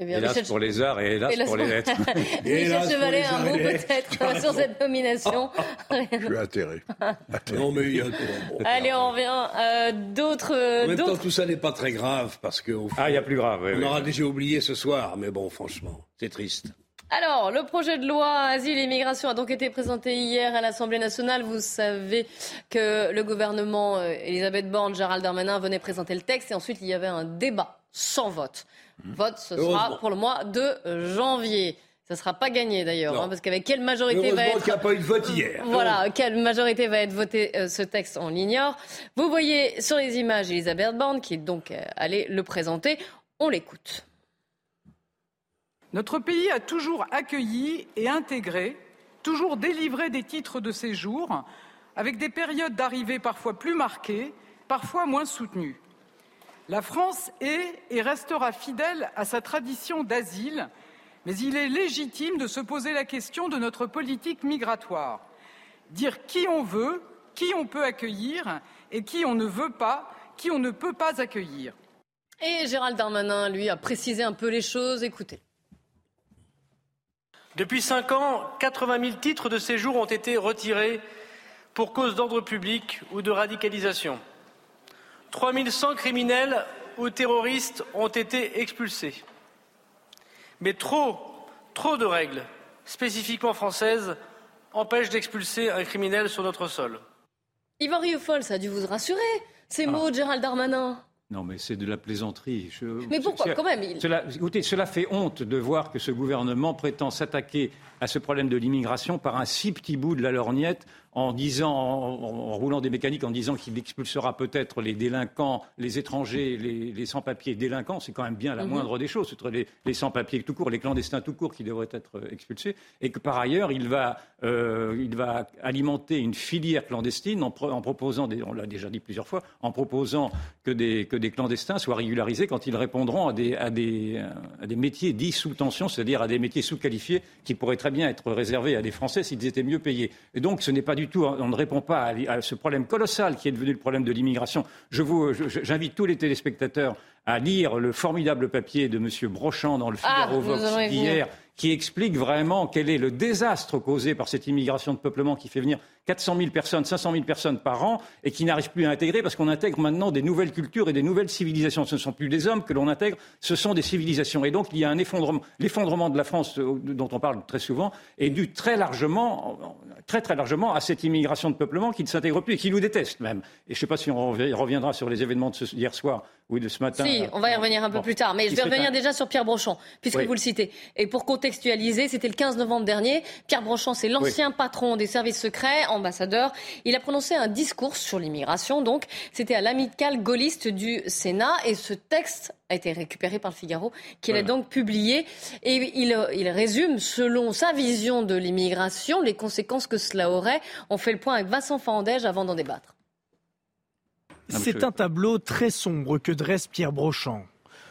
Eh bien, Hélas Michel- pour les arts et hélas Hélas pour les lettres. Michel Chevalet, un mot peut-être sur cette nomination. Je suis atterré. Non, mais il y a- bon, Allez, on revient. Euh, d'autres. En même temps, tout ça n'est pas très grave parce que au fond, Ah, il y a plus grave. oui, on oui. aura déjà oublié ce soir. Mais bon, franchement, c'est triste. Alors, le projet de loi Asile et Immigration a donc été présenté hier à l'Assemblée nationale. Vous savez que le gouvernement, euh, Elisabeth Borne, Gérald Darmanin venaient présenter le texte et ensuite il y avait un débat sans vote. Vote, ce sera pour le mois de janvier. Ça ne sera pas gagné d'ailleurs, hein, parce qu'avec quelle majorité va être... qu'il n'y a pas eu de vote hier. Voilà, quelle majorité va être votée euh, ce texte, on l'ignore. Vous voyez sur les images Elisabeth Borne qui est donc euh, allée le présenter. On l'écoute. Notre pays a toujours accueilli et intégré, toujours délivré des titres de séjour, avec des périodes d'arrivée parfois plus marquées, parfois moins soutenues. La France est et restera fidèle à sa tradition d'asile, mais il est légitime de se poser la question de notre politique migratoire. Dire qui on veut, qui on peut accueillir et qui on ne veut pas, qui on ne peut pas accueillir. Et Gérald Darmanin, lui, a précisé un peu les choses. Écoutez. Depuis cinq ans, 80 000 titres de séjour ont été retirés pour cause d'ordre public ou de radicalisation. 3 100 criminels ou terroristes ont été expulsés. Mais trop, trop de règles spécifiquement françaises empêchent d'expulser un criminel sur notre sol. Yvan Rieufol, ça a dû vous rassurer, ces mots de Gérald Darmanin. Non, mais c'est de la plaisanterie. Je- Mais pourquoi, quand même, il- cela, écoutez, cela fait honte de voir que ce gouvernement prétend s'attaquer à ce problème de l'immigration par un si petit bout de la lorgnette en disant, en, roulant des mécaniques, en disant qu'il expulsera peut-être les délinquants, les étrangers, les, les sans-papiers délinquants. C'est quand même bien la Mhm. moindre des choses, c'est les, les sans-papiers tout court, les clandestins tout court qui devraient être euh, expulsés. Et que par ailleurs, il va, euh, il va alimenter une filière clandestine en, pro- en proposant, des, on l'a déjà dit plusieurs fois, en proposant que des, que des clandestins soient régularisés quand ils répondront à des, à des, à des métiers dits sous tension, c'est-à-dire à des métiers sous-qualifiés qui pourraient très bien être réservés à des Français s'ils étaient mieux payés. Et donc, ce n'est pas du tout, on ne répond pas à, à ce problème colossal qui est devenu le problème de l'immigration. Je vous, j'invite tous les téléspectateurs à lire le formidable papier de M. Brochant dans le Ah, Figaro Vox allons y venir. hier qui explique vraiment quel est le désastre causé par cette immigration de peuplement qui fait venir 400 000 personnes, 500 000 personnes par an et qui n'arrivent plus à intégrer parce qu'on intègre maintenant des nouvelles cultures et des nouvelles civilisations. Ce ne sont plus des hommes que l'on intègre, ce sont des civilisations. Et donc il y a un effondrement. L'effondrement de la France euh, dont on parle très souvent est dû très largement, très très largement à cette immigration de peuplement qui ne s'intègre plus et qui nous déteste même. Et je ne sais pas si on reviendra sur les événements d'hier soir oui, de ce matin. Si, on va y revenir un peu plus tard. Mais je vais revenir déjà sur Pierre Brochant, puisque vous le citez. Et pour contextualiser, c'était le 15 novembre dernier. Pierre Brochant, c'est l'ancien patron des services secrets, ambassadeur. Il a prononcé un discours sur l'immigration. Donc, c'était à l'amicale gaulliste du Sénat. Et ce texte a été récupéré par le Figaro, qu'il a donc publié. Et il, il, résume, selon sa vision de l'immigration, les conséquences que cela aurait. On fait le point avec Vincent Fandège avant d'en débattre. C'est un tableau très sombre que dresse Pierre Brochant.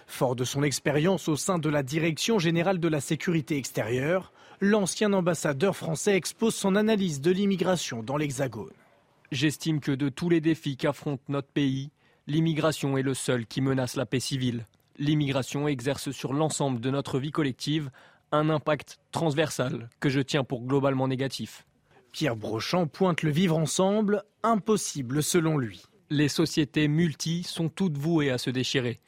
Fort de son expérience au sein de la Direction générale de la sécurité extérieure, l'ancien ambassadeur français expose son analyse de l'immigration dans l'Hexagone. J'estime que de tous les défis qu'affronte notre pays, l'immigration est le seul qui menace la paix civile. L'immigration exerce sur l'ensemble de notre vie collective un impact transversal que je tiens pour globalement négatif. Pierre Brochant pointe le vivre ensemble, impossible selon lui. Les sociétés multi sont toutes vouées à se déchirer.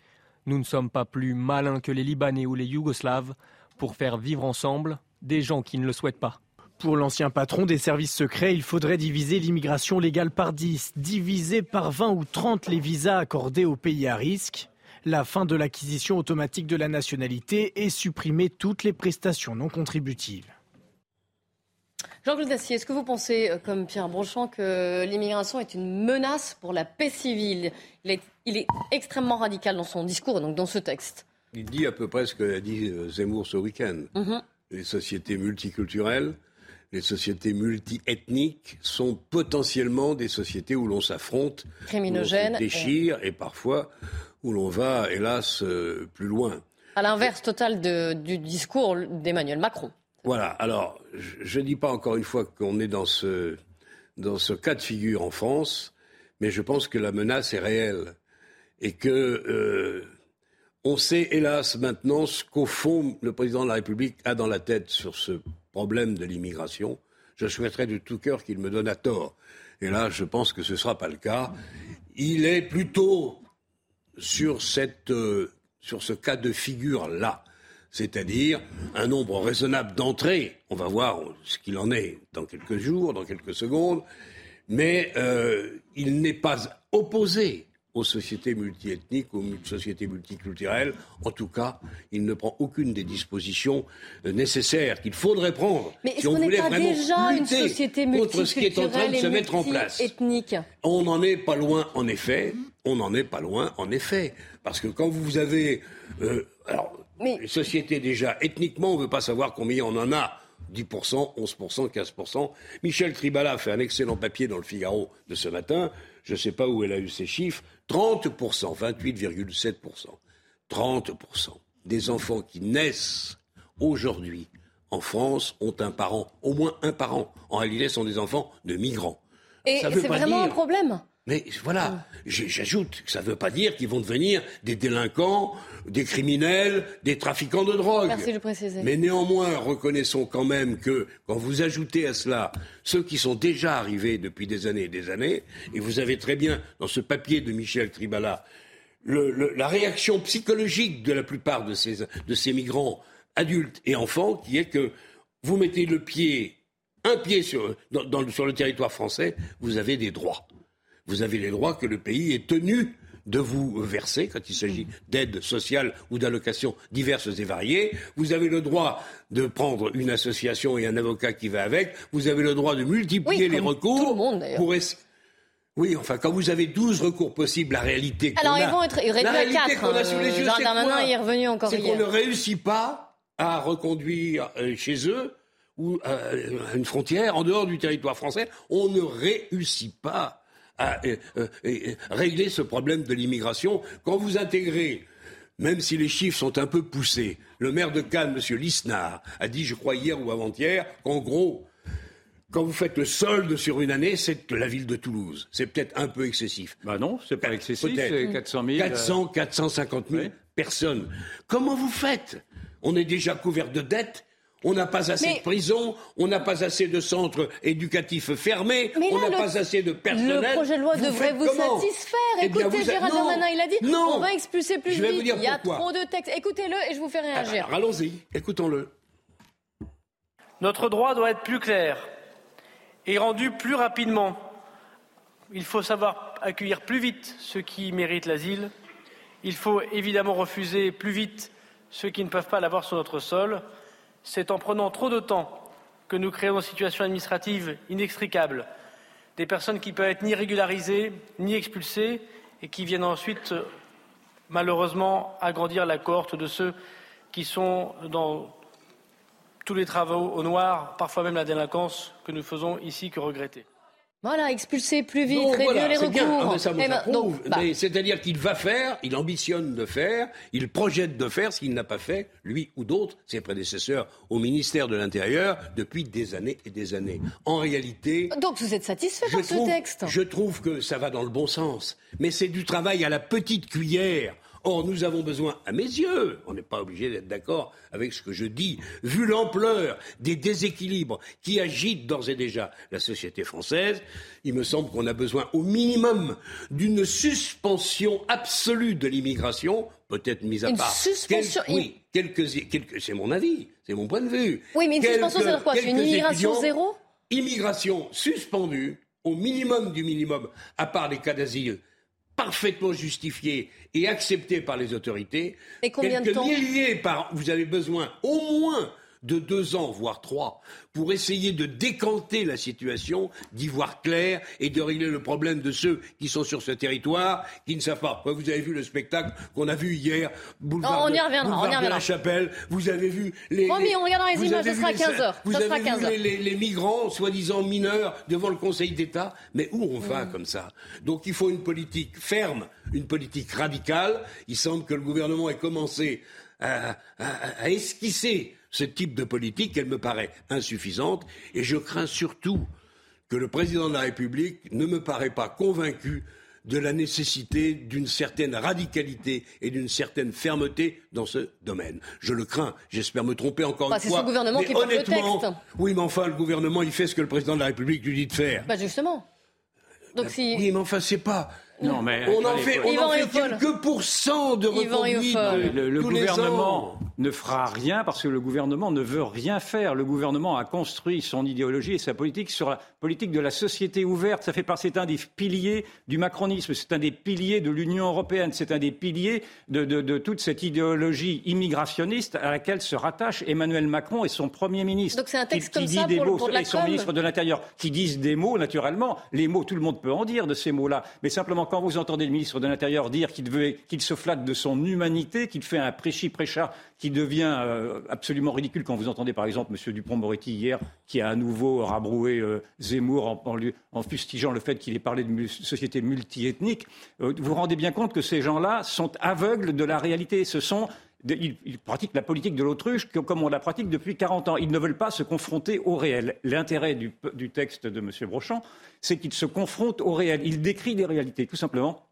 Nous ne sommes pas plus malins que les Libanais ou les Yougoslaves pour faire vivre ensemble des gens qui ne le souhaitent pas. Pour l'ancien patron des services secrets, il faudrait diviser l'immigration légale par 10, diviser par 20 ou 30 les visas accordés aux pays à risque, la fin de l'acquisition automatique de la nationalité et supprimer toutes les prestations non contributives. Jean-Claude Dacier, est-ce que vous pensez, euh, comme Pierre Brochant, que l'immigration est une menace pour la paix civile? Il est, extrêmement radical dans son discours, donc dans ce texte. Il dit à peu près ce qu'a dit euh, Zemmour ce week-end. Mhm. Les sociétés multiculturelles, les sociétés multiethniques sont potentiellement des sociétés où l'on s'affronte, criminogènes, déchire et... parfois où l'on va, hélas, euh, plus loin. À l'inverse total du discours d'Emmanuel Macron. Voilà. Alors, je ne dis pas encore une fois qu'on est dans ce, dans ce cas de figure en France, mais je pense que la menace est réelle et que euh, on sait hélas maintenant ce qu'au fond le président de la République a dans la tête sur ce problème de l'immigration. Je souhaiterais de tout cœur qu'il me donne à tort. Et là, je pense que ce ne sera pas le cas. Il est plutôt euh, sur ce cas de figure-là c'est-à-dire un nombre raisonnable d'entrées. On va voir ce qu'il en est dans quelques jours, dans quelques secondes, mais euh, il n'est pas opposé aux sociétés multiethniques, aux sociétés multiculturelles. En tout cas, il ne prend aucune des dispositions euh, nécessaires qu'il faudrait prendre Mais si on voulait pas vraiment déjà une société contre ce qui est en train de se mettre en place. On n'en est pas loin, en effet. On n'en est pas loin, en effet, parce que quand vous avez, euh, alors les sociétés, déjà, ethniquement, on ne veut pas savoir combien on en a. 10%, 11%, 15%. Michel Tribala a fait un excellent papier dans le Figaro de ce matin. Je ne sais pas où elle a eu ces chiffres. 30%, 28,7%. 30% des enfants qui naissent aujourd'hui en France ont un parent, au moins un parent. En réalité, ce sont des enfants de migrants. Et c'est vraiment un problème mais voilà, j'ajoute que ça ne veut pas dire qu'ils vont devenir des délinquants, des criminels, des trafiquants de drogue. Merci de préciser. Mais néanmoins, reconnaissons quand même que quand vous ajoutez à cela ceux qui sont déjà arrivés depuis des années et des années, et vous avez très bien dans ce papier de Michel Tribala la réaction psychologique de la plupart de ces, de ces migrants adultes et enfants, qui est que vous mettez le pied, un pied sur, sur le territoire français, vous avez des droits vous avez les droits que le pays est tenu de vous verser quand il s'agit d'aides sociales ou d'allocations diverses et variées. Vous avez le droit de prendre une association et un avocat qui va avec. Vous avez le droit de multiplier les recours. Tout le monde, pour Oui, enfin, quand vous avez 12 recours possibles, la réalité Alors, ils vont être réduits à 4. a sous les yeux, est revenu encore C'est qu'on ne réussit pas à reconduire euh, chez eux ou euh, à une frontière en dehors du territoire français. On ne réussit pas à euh, euh, régler ce problème de l'immigration. Quand vous intégrez même si les chiffres sont un peu poussés. Le maire de Cannes, M. Lisnard, a dit, je crois hier ou avant-hier, qu'en gros, quand vous faites le solde sur une année, c'est la ville de Toulouse. C'est peut-être un peu excessif. Bah non, c'est pas excessif, c'est 400 000. 400, 450 000 personnes. Comment vous faites? On est déjà couvert de dettes On n'a pas assez Mais- de prisons, on n'a pas assez de centres éducatifs fermés, Mais on n'a le- pas assez de personnel. Le projet de loi Vous devrait vous satisfaire. Eh Écoutez, vous Gérald Darmanin, il a dit non. on va expulser plus Je vais vite. vous dire il y a pourquoi. trop de textes. Écoutez-le et je vous fais réagir. Alors, allons-y, écoutons-le. Notre droit doit être plus clair et rendu plus rapidement. Il faut savoir accueillir plus vite ceux qui méritent l'asile. Il faut évidemment refuser plus vite ceux qui ne peuvent pas l'avoir sur notre sol. C'est en prenant trop de temps que nous créons une situation administrative inextricable. Des personnes qui peuvent être ni régularisées ni expulsées et qui viennent ensuite, euh, malheureusement, agrandir la cohorte de ceux qui sont dans tous les travaux au noir, parfois même la délinquance que nous faisons ici que regretter. Voilà, expulser plus vite, réduire voilà, les bien. recours. Ah, mais ça, moi, Eh ben, j'approuve. donc, bah, Mais C'est-à-dire qu'il va faire, il ambitionne de faire, il projette de faire ce qu'il n'a pas fait, lui ou d'autres, ses prédécesseurs au ministère de l'Intérieur, depuis des années et des années. En réalité, donc vous êtes satisfait par ce trouve, texte? je trouve que ça va dans le bon sens. Mais c'est du travail à la petite cuillère. Or, nous avons besoin, à mes yeux, on n'est pas obligé d'être d'accord avec ce que je dis, vu l'ampleur des déséquilibres qui agitent d'ores et déjà la société française, il me semble qu'on a besoin au minimum d'une suspension absolue de l'immigration, peut-être mise à Une part. suspension- oui, quelques, quelques, c'est mon avis, c'est mon point de vue. Oui, mais une suspension, ça veut dire quoi C'est une immigration étudiants- zéro? Immigration suspendue, au minimum du minimum, à part les cas d'asile parfaitement justifiés et acceptés par les autorités. Et combien de Quelques temps milliers par Vous avez besoin au moins de deux ans, voire trois, pour essayer de décanter la situation, d'y voir clair et de régler le problème de ceux qui sont sur ce territoire, qui ne savent pas. Vous avez vu le spectacle qu'on a vu hier, boulevard, on y de- reviendra, boulevard on y de reviendra. la Chapelle. Vous avez vu les. Promis, les- on regardera les vous images, avez ça vu sera les- 15 heures, Vous ça avez sera vu 15 heures. les, les- les migrants, soi-disant mineurs, devant le Conseil d'État. Mais où on Mm. va comme ça? Donc il faut une politique ferme, une politique radicale. Il semble que le gouvernement ait commencé à, à- à esquisser ce type de politique. Elle me paraît insuffisante. Et je crains surtout que le président de la République ne me paraît pas convaincu de la nécessité d'une certaine radicalité et d'une certaine fermeté dans ce domaine. Je le crains. J'espère me tromper encore Bah, une c'est fois. ce gouvernement Mais qui porte le texte. Oui, mais enfin, le gouvernement, il fait ce que le président de la République lui dit de faire. Bah justement. Donc si... Oui, mais enfin, c'est pas. Non, mais on en fait, on en fait quelques pourcents de reconduite. Le, le tous les gouvernement ans. ne fera rien parce que le gouvernement ne veut rien faire. Le gouvernement a construit son idéologie et sa politique sur la politique de la société ouverte. Ça fait partie, c'est un des piliers du macronisme, c'est un des piliers de l'Union européenne, c'est un des piliers de, de- de toute cette idéologie immigrationniste à laquelle se rattache Emmanuel Macron et son Premier ministre. Donc c'est un texte qui, qui comme dit ça des pour- mots, pour de la et son com. ministre de l'Intérieur, qui disent des mots, naturellement. Les mots, tout le monde peut en dire de ces mots-là. Mais simplement, quand vous entendez le ministre de l'Intérieur dire qu'il se flatte de son humanité, qu'il fait un prêchi-prêcha qui devient euh, absolument ridicule quand vous entendez, par exemple, M. Dupont-Moretti hier, qui a à nouveau rabroué euh, Zemmour en, fustigeant le fait qu'il ait parlé de société multiethnique. Euh, vous vous rendez bien compte que ces gens-là sont aveugles de la réalité. Ce sont ils, pratiquent la politique de l'autruche comme on la pratique depuis 40 ans. Ils ne veulent pas se confronter au réel. L'intérêt du, texte de M. Brochant, c'est qu'il se confronte au réel. Il décrit des réalités, tout simplement.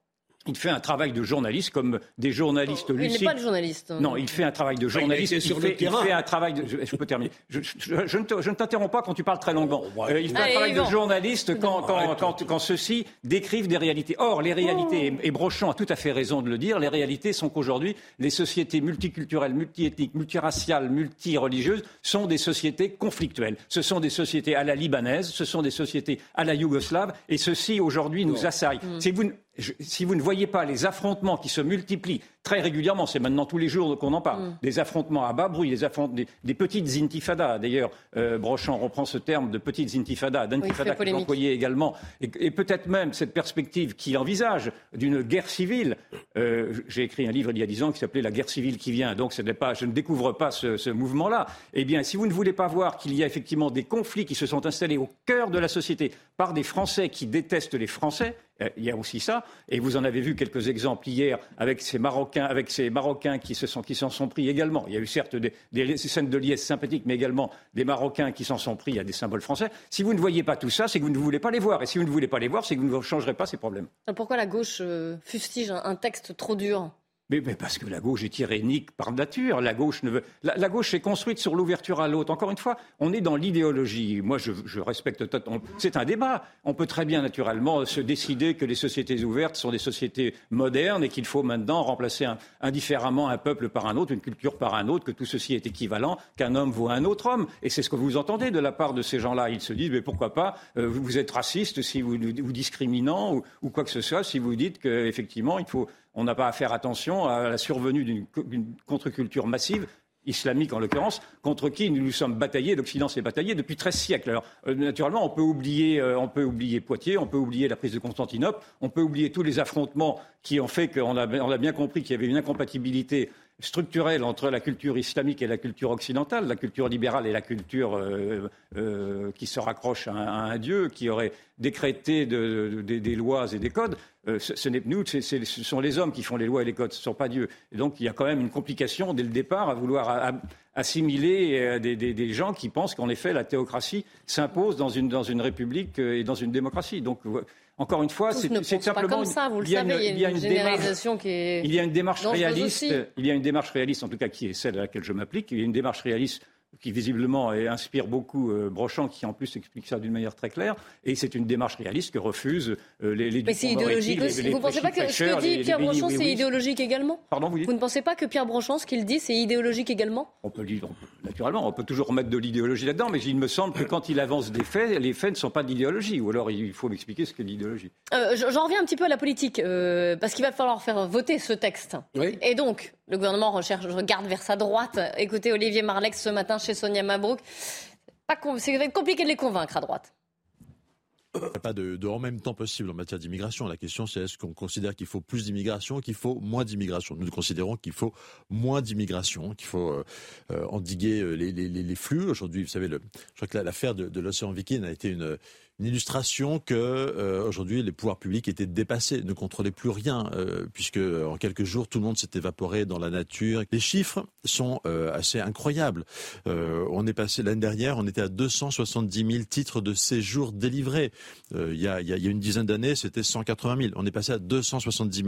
Il fait un travail de journaliste comme des journalistes Il n'est lucides. pas le journaliste. Non, il fait un travail de il journaliste. sur il, le fait, il un travail de. Je, je peux terminer. Je, je- je ne t'interromps pas quand tu parles très longuement. Euh, il fait Allez, un travail de journaliste quand, quand, quand, quand ceux-ci décrivent des réalités. Or, les réalités, et, et Brochant a tout à fait raison de le dire, les réalités sont qu'aujourd'hui, les sociétés multiculturelles, multiethniques, multiraciales, multireligieuses sont des sociétés conflictuelles. Ce sont des sociétés à la libanaise, ce sont des sociétés à la yougoslave, et ceci aujourd'hui nous assaillent. Si vous ne- si vous ne voyez pas les affrontements qui se multiplient très régulièrement, c'est maintenant tous les jours qu'on en parle, Mm. des affrontements à bas bruit, des, affrontements, des, des petites intifadas. D'ailleurs, euh, Brochant reprend ce terme de petites intifadas, Oui, d'intifada que polémique. j'employais également, et, et peut-être même cette perspective qui envisage d'une guerre civile. Euh, J'ai écrit un livre il y a dix ans qui s'appelait La guerre civile qui vient, donc ce n'est pas, je ne découvre pas ce, ce mouvement-là. Eh bien, si vous ne voulez pas voir qu'il y a effectivement des conflits qui se sont installés au cœur de la société par des Français qui détestent les Français, euh, il y a aussi ça, et vous en avez vu quelques exemples hier avec ces Marocains, avec ces Marocains qui s'en sont pris également. Il y a eu certes des, scènes de liesse sympathiques, mais également des Marocains qui s'en sont pris à des symboles français. Si vous ne voyez pas tout ça, c'est que vous ne voulez pas les voir, et si vous ne voulez pas les voir, c'est que vous ne changerez pas ces problèmes. Pourquoi la gauche euh, fustige un texte trop dur? Mais, parce que la gauche est tyrannique par nature. La gauche, ne veut... la, gauche est construite sur l'ouverture à l'autre. Encore une fois, on est dans l'idéologie. Moi, je, respecte. C'est un débat. On peut très bien, naturellement, se décider que les sociétés ouvertes sont des sociétés modernes et qu'il faut maintenant remplacer indifféremment un peuple par un autre, une culture par un autre, que tout ceci est équivalent, qu'un homme vaut un autre homme. Et c'est ce que vous entendez de la part de ces gens-là. Ils se disent, mais pourquoi pas, euh, vous êtes raciste si vous, vous discriminant ou, ou, quoi que ce soit, si vous dites qu'effectivement, il faut on n'a pas à faire attention à la survenue d'une contre-culture massive islamique en l'occurrence, contre qui nous nous sommes bataillés, l'Occident s'est bataillé depuis 13 siècles. Alors, euh, naturellement, on peut, oublier, euh, on peut oublier Poitiers, on peut oublier la prise de Constantinople, on peut oublier tous les affrontements qui ont fait qu'on a, on a bien compris qu'il y avait une incompatibilité structurelle entre la culture islamique et la culture occidentale, la culture libérale et la culture euh, euh, qui se raccroche à, un dieu, qui aurait décrété des lois et des codes. Euh, ce, n'est nous, ce sont les hommes qui font les lois et les codes, ce ne sont pas Dieu. Et donc il y a quand même une complication dès le départ à vouloir assimiler des, gens qui pensent qu'en effet la théocratie s'impose dans une, dans une république et dans une démocratie. Donc encore une fois, c'est simplement. Pas comme ça, vous le savez, il y a une, généralisation qui est. Il y a une démarche réaliste. Il y a une démarche réaliste, en tout cas, qui est celle à laquelle je m'applique. Il y a une démarche réaliste qui visiblement inspire beaucoup euh, Brochant, qui en plus explique ça d'une manière très claire. Et c'est une démarche réaliste que refusent euh, les, les Mais c'est idéologique aussi. vous ne pensez pas que ce que dit Pierre Brochant, c'est idéologique également? Pardon, vous, vous ne pensez pas que Pierre Brochant, ce qu'il dit, c'est idéologique également? On peut, dire, naturellement, on peut toujours remettre de l'idéologie là-dedans, mais il me semble que quand il avance des faits, les faits ne sont pas d'idéologie. Ou alors il faut m'expliquer ce qu'est l'idéologie. Euh, J'en reviens un petit peu à la politique, euh, parce qu'il va falloir faire voter ce texte. Oui. Et donc, le gouvernement regarde vers sa droite. Écoutez Olivier Marlex ce matin chez Sonia Mabrouk. C'est compliqué de les convaincre à droite. Il n'y a pas de, en même temps possible en matière d'immigration. La question, c'est est-ce qu'on considère qu'il faut plus d'immigration ou qu'il faut moins d'immigration? Nous considérons qu'il faut moins d'immigration, qu'il faut euh, euh, endiguer euh, les, flux. Aujourd'hui, vous savez, je crois que l'affaire de, de l'océan Viking a été une, une illustration que euh, aujourd'hui les pouvoirs publics étaient dépassés, ne contrôlaient plus rien, euh, puisque en quelques jours tout le monde s'est évaporé dans la nature. Les chiffres sont euh, assez incroyables. on est passé l'année dernière, on était à 270 000 titres de séjour délivrés. Il y a, y, a, une dizaine d'années, c'était 180 000. On est passé à 270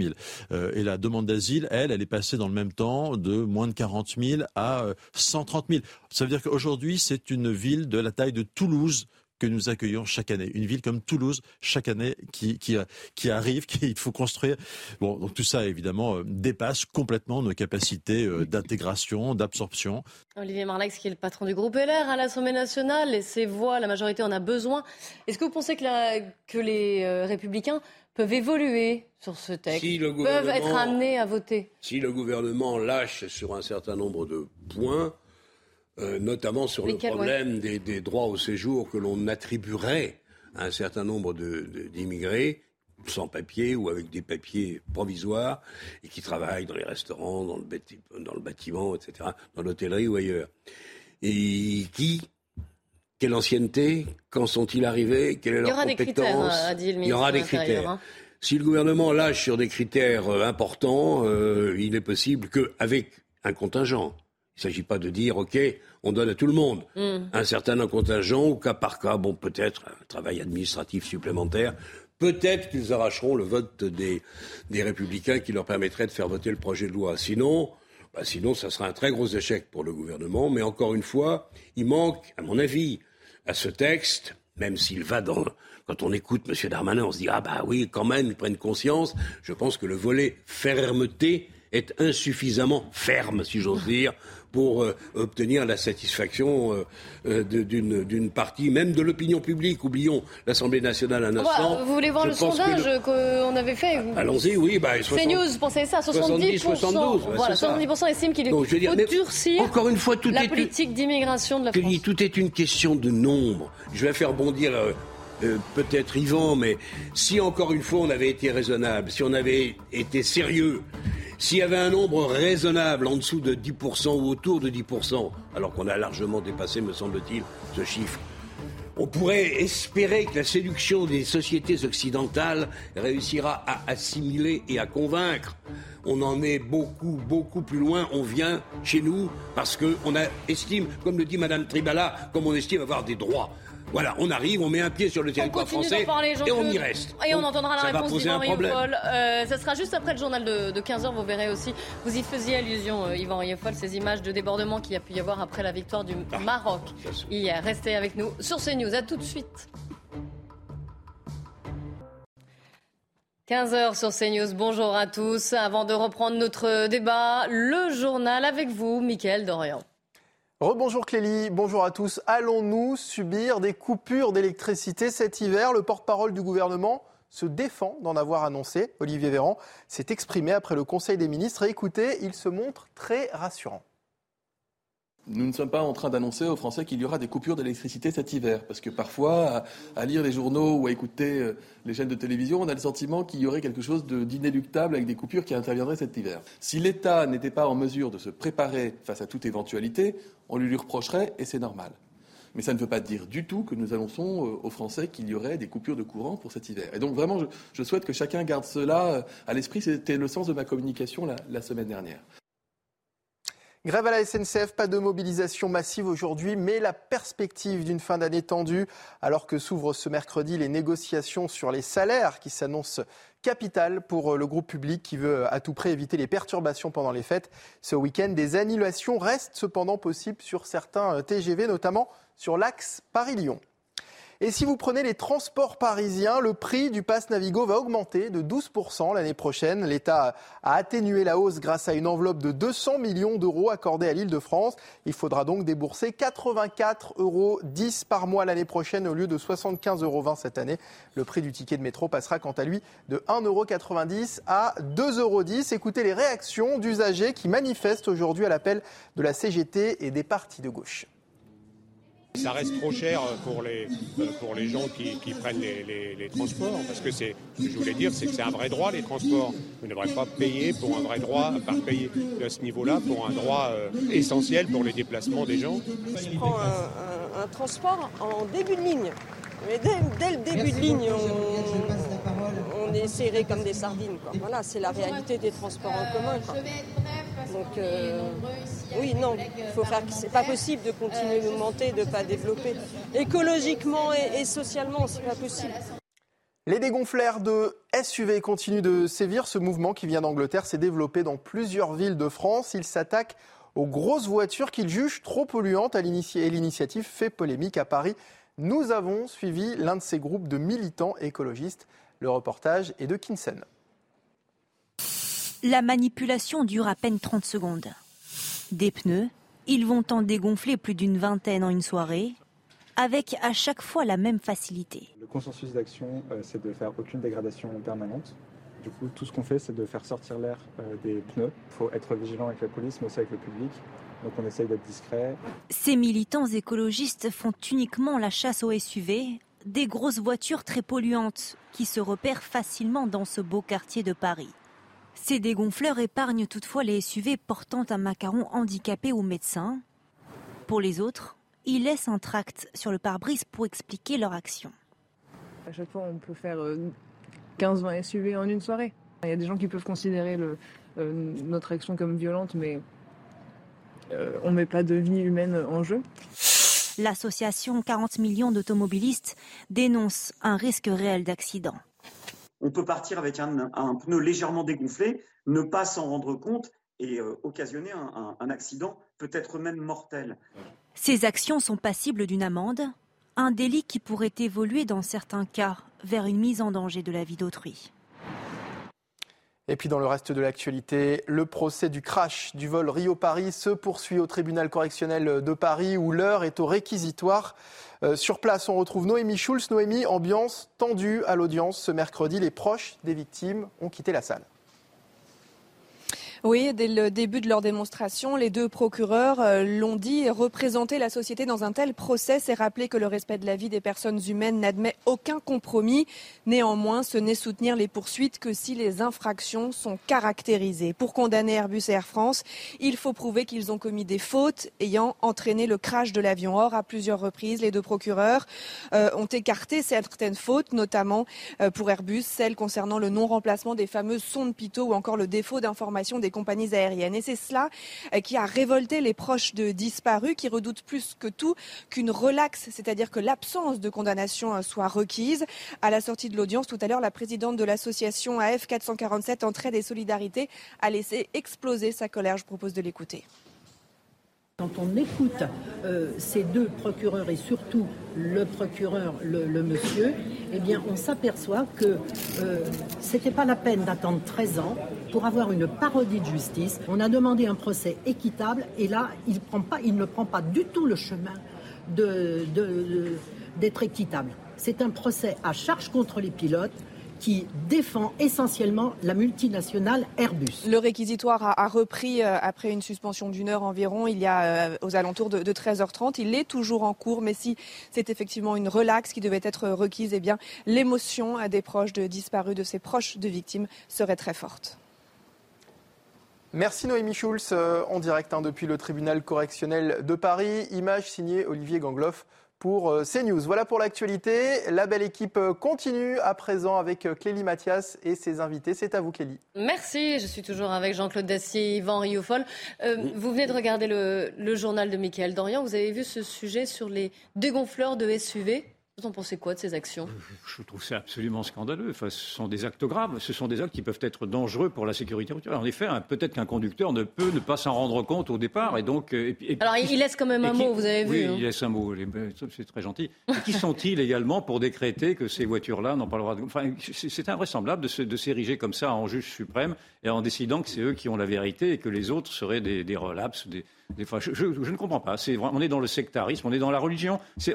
000. et la demande d'asile, elle, elle est passée dans le même temps de moins de 40 000 à 130 000. Ça veut dire qu'aujourd'hui, c'est une ville de la taille de Toulouse que nous accueillons chaque année. Une ville comme Toulouse, chaque année, qui, qui, qui arrive, qu'il faut construire. Bon, donc tout ça, évidemment, euh, dépasse complètement nos capacités euh, d'intégration, d'absorption. Olivier Marlax, qui est le patron du groupe LR à l'Assemblée nationale, et ses voix, la majorité en a besoin. Est-ce que vous pensez que, la, que les euh, républicains peuvent évoluer sur ce texte, peuvent être amenés à voter? Si le gouvernement lâche sur un certain nombre de points, euh, notamment sur le problème des, droits au séjour que l'on attribuerait à un certain nombre d'immigrés sans papier ou avec des papiers provisoires et qui travaillent dans les restaurants, dans le, dans le bâtiment, etc., dans l'hôtellerie ou ailleurs. Et qui quelle ancienneté Quand sont-ils arrivés Quelle est leur compétence? Il y aura des critères. Hein. Si le gouvernement lâche sur des critères euh, importants, euh, il est possible qu'avec un contingent, il ne s'agit pas de dire, OK, on donne à tout le monde mm. un certain contingent, au cas par cas, bon, peut-être un travail administratif supplémentaire. Peut-être qu'ils arracheront le vote des, des républicains qui leur permettrait de faire voter le projet de loi. Sinon, bah sinon, ça sera un très gros échec pour le gouvernement. Mais encore une fois, il manque, à mon avis, à ce texte, même s'il va dans, quand on écoute M. Darmanin, on se dit ah bah oui, quand même, ils prennent conscience. Je pense que le volet fermeté est insuffisamment ferme, si j'ose dire, pour euh, obtenir la satisfaction euh, euh, d'une partie, même de l'opinion publique. Oublions l'Assemblée nationale un instant. vous voulez voir le sondage qu'on avait fait Allons-y, oui. Bah, News, pensez ça, 70%, 72, voilà, 70 estiment qu'il faut durcir encore une fois, tout la politique d'immigration de la France. tout est une question de nombre. Je vais faire bondir... peut-être Yvan, mais si encore une fois on avait été raisonnable, si on avait été sérieux, s'il y avait un nombre raisonnable en dessous de 10% ou autour de 10%, alors qu'on a largement dépassé, me semble-t-il, ce chiffre, on pourrait espérer que la séduction des sociétés occidentales réussira à assimiler et à convaincre. On en est beaucoup, beaucoup plus loin. On vient chez nous parce qu'on estime, comme le dit Madame Tribala, comme on estime avoir des droits. Voilà, on arrive, on met un pied sur le territoire français et on y reste. Et on entendra la réponse d'Yvan. Rieufol. Euh, ça sera juste après le journal de, 15h, vous verrez aussi. Vous y faisiez allusion, euh, Yvan Rieufol, ces images de débordement qu'il y a pu y avoir après la victoire du Ah, Maroc hier. Restez avec nous sur CNews. À tout de suite. 15h sur CNews, bonjour à tous. Avant de reprendre notre débat, le journal avec vous, Mickaël Dorian. Rebonjour Clélie, bonjour à tous. Allons-nous subir des coupures d'électricité cet hiver? Le porte-parole du gouvernement se défend d'en avoir annoncé. Olivier Véran s'est exprimé après le Conseil des ministres écoutez, il se montre très rassurant. Nous ne sommes pas en train d'annoncer aux Français qu'il y aura des coupures d'électricité cet hiver, parce que parfois, à, lire les journaux ou à écouter euh, les chaînes de télévision, on a le sentiment qu'il y aurait quelque chose d'inéluctable avec des coupures qui interviendraient cet hiver. Si l'État n'était pas en mesure de se préparer face à toute éventualité, on lui, lui reprocherait et c'est normal. Mais ça ne veut pas dire du tout que nous annonçons euh, aux Français qu'il y aurait des coupures de courant pour cet hiver. Et donc vraiment, je, souhaite que chacun garde cela euh, à l'esprit. C'était le sens de ma communication la semaine dernière. Grève à la SNCF, pas de mobilisation massive aujourd'hui, mais la perspective d'une fin d'année tendue, alors que s'ouvrent ce mercredi les négociations sur les salaires qui s'annoncent capitales pour le groupe public qui veut à tout prix éviter les perturbations pendant les fêtes. Ce week-end, des annulations restent cependant possibles sur certains TGV, notamment sur l'axe Paris-Lyon. Et si vous prenez les transports parisiens, le prix du pass Navigo va augmenter de 12% l'année prochaine. L'État a atténué la hausse grâce à une enveloppe de 200 millions d'euros accordée à l'Île-de-France. Il faudra donc débourser 84,10 euros par mois l'année prochaine au lieu de 75,20 euros cette année. Le prix du ticket de métro passera quant à lui de 1,90 euros à 2,10 euros. Écoutez les réactions d'usagers qui manifestent aujourd'hui à l'appel de la CGT et des partis de gauche. Ça reste trop cher pour les, pour les gens qui, qui prennent les, les- les transports, parce que c'est, ce que je voulais dire, c'est que c'est un vrai droit, les transports. Vous ne devrez pas payer pour un vrai droit, pas payer à ce niveau-là pour un droit euh, essentiel pour les déplacements des gens. Je prends un, un- un transport en début de ligne. Mais dès, dès le début de ligne, on, on est serré comme des sardines. quoi. Voilà, c'est la réalité des transports en commun. quoi. Donc, euh, oui, non, il faut faire. C'est pas possible de continuer d'augmenter, de pas développer. Écologiquement et, et socialement, c'est pas possible. Les dégonflères de SUV continuent de sévir. Ce mouvement qui vient d'Angleterre s'est développé dans plusieurs villes de France. Il s'attaque aux grosses voitures qu'ils jugent trop polluantes et l'initiative fait polémique à Paris. Nous avons suivi l'un de ces groupes de militants écologistes. Le reportage est de Kinsen. La manipulation dure à peine 30 secondes. Des pneus, ils vont en dégonfler plus d'une vingtaine en une soirée, avec à chaque fois la même facilité. Le consensus d'action, euh, c'est de faire aucune dégradation permanente. Du coup, tout ce qu'on fait, c'est de faire sortir l'air euh, des pneus. Il faut être vigilant avec la police, mais aussi avec le public. Donc on essaye d'être discret. Ces militants écologistes font uniquement la chasse aux SUV, des grosses voitures très polluantes qui se repèrent facilement dans ce beau quartier de Paris. Ces dégonfleurs épargnent toutefois les SUV portant un macaron handicapé ou médecin. Pour les autres, ils laissent un tract sur le pare-brise pour expliquer leur action. À chaque fois, on peut faire euh, 15-20 SUV en une soirée. Il y a des gens qui peuvent considérer le- euh, notre action comme violente, mais euh, on ne met pas de vie humaine en jeu. L'association 40 millions d'automobilistes dénonce un risque réel d'accident. On peut partir avec un, pneu légèrement dégonflé, ne pas s'en rendre compte et euh, occasionner un accident, peut-être même mortel. Ces actions sont passibles d'une amende, un délit qui pourrait évoluer dans certains cas vers une mise en danger de la vie d'autrui. Et puis dans le reste de l'actualité, le procès du crash du vol Rio-Paris se poursuit au tribunal correctionnel de Paris où l'heure est au réquisitoire. Euh, sur place, on retrouve Noémie Schulz. Noémie, ambiance tendue à l'audience ce mercredi. Les proches des victimes ont quitté la salle. Oui, dès le début de leur démonstration, les deux procureurs euh, l'ont dit, représenter la société dans un tel procès, c'est rappeler que le respect de la vie des personnes humaines n'admet aucun compromis. Néanmoins, ce n'est soutenir les poursuites que si les infractions sont caractérisées. Pour condamner Airbus et Air France, il faut prouver qu'ils ont commis des fautes ayant entraîné le crash de l'avion. Or, à plusieurs reprises, les deux procureurs euh, ont écarté certaines fautes, notamment euh, pour Airbus, celle concernant le non-remplacement des fameuses sondes Pitot ou encore le défaut d'information des compagnies aériennes. Et c'est cela qui a révolté les proches de disparus qui redoutent plus que tout qu'une relaxe, c'est-à-dire que l'absence de condamnation soit requise. À la sortie de l'audience tout à l'heure, la présidente de l'association AF 447 Entraide et Solidarité a laissé exploser sa colère. Je propose de l'écouter. Quand on écoute euh, ces deux procureurs et surtout le procureur, le, monsieur, eh bien, on s'aperçoit que euh, c'était pas la peine d'attendre 13 ans pour avoir une parodie de justice. On a demandé un procès équitable et là, il, ne prend pas du tout le chemin d'être équitable. C'est un procès à charge contre les pilotes qui défend essentiellement la multinationale Airbus. Le réquisitoire a, repris euh, après une suspension d'une heure environ, il y a euh, aux alentours de, 13h30. Il est toujours en cours, mais si c'est effectivement une relaxe qui devait être requise, eh bien l'émotion des proches de disparus, de ses proches de victimes, serait très forte. Merci Noémie Schulz, euh, en direct hein, depuis le tribunal correctionnel de Paris. Image signée Olivier Gangloff pour euh, CNews. Voilà pour l'actualité. La belle équipe euh, continue à présent avec euh, Clélie Mathias et ses invités. C'est à vous Clélie. Merci, je suis toujours avec Jean-Claude Dacier, Yvan Rioufol. vous venez de regarder le, le journal de Michael Dorian. Vous avez vu ce sujet sur les dégonfleurs de SUV vous en pensez quoi de ces actions? Je trouve ça absolument scandaleux. Enfin, ce sont des actes graves. Ce sont des actes qui peuvent être dangereux pour la sécurité routière. En effet, peut-être qu'un conducteur ne peut ne pas s'en rendre compte au départ. Et donc, euh, Alors, il laisse quand même un mot, vous avez vu. Oui, hein. il laisse un mot. C'est très gentil. Et qui sont-ils également pour décréter que ces voitures-là n'ont pas le droit de. Enfin, c'est invraisemblable de s'ériger comme ça en juge suprême et en décidant que c'est eux qui ont la vérité et que les autres seraient des, des relapses, des, fois, je, ne comprends pas. on est dans le sectarisme, on est dans la religion. C'est,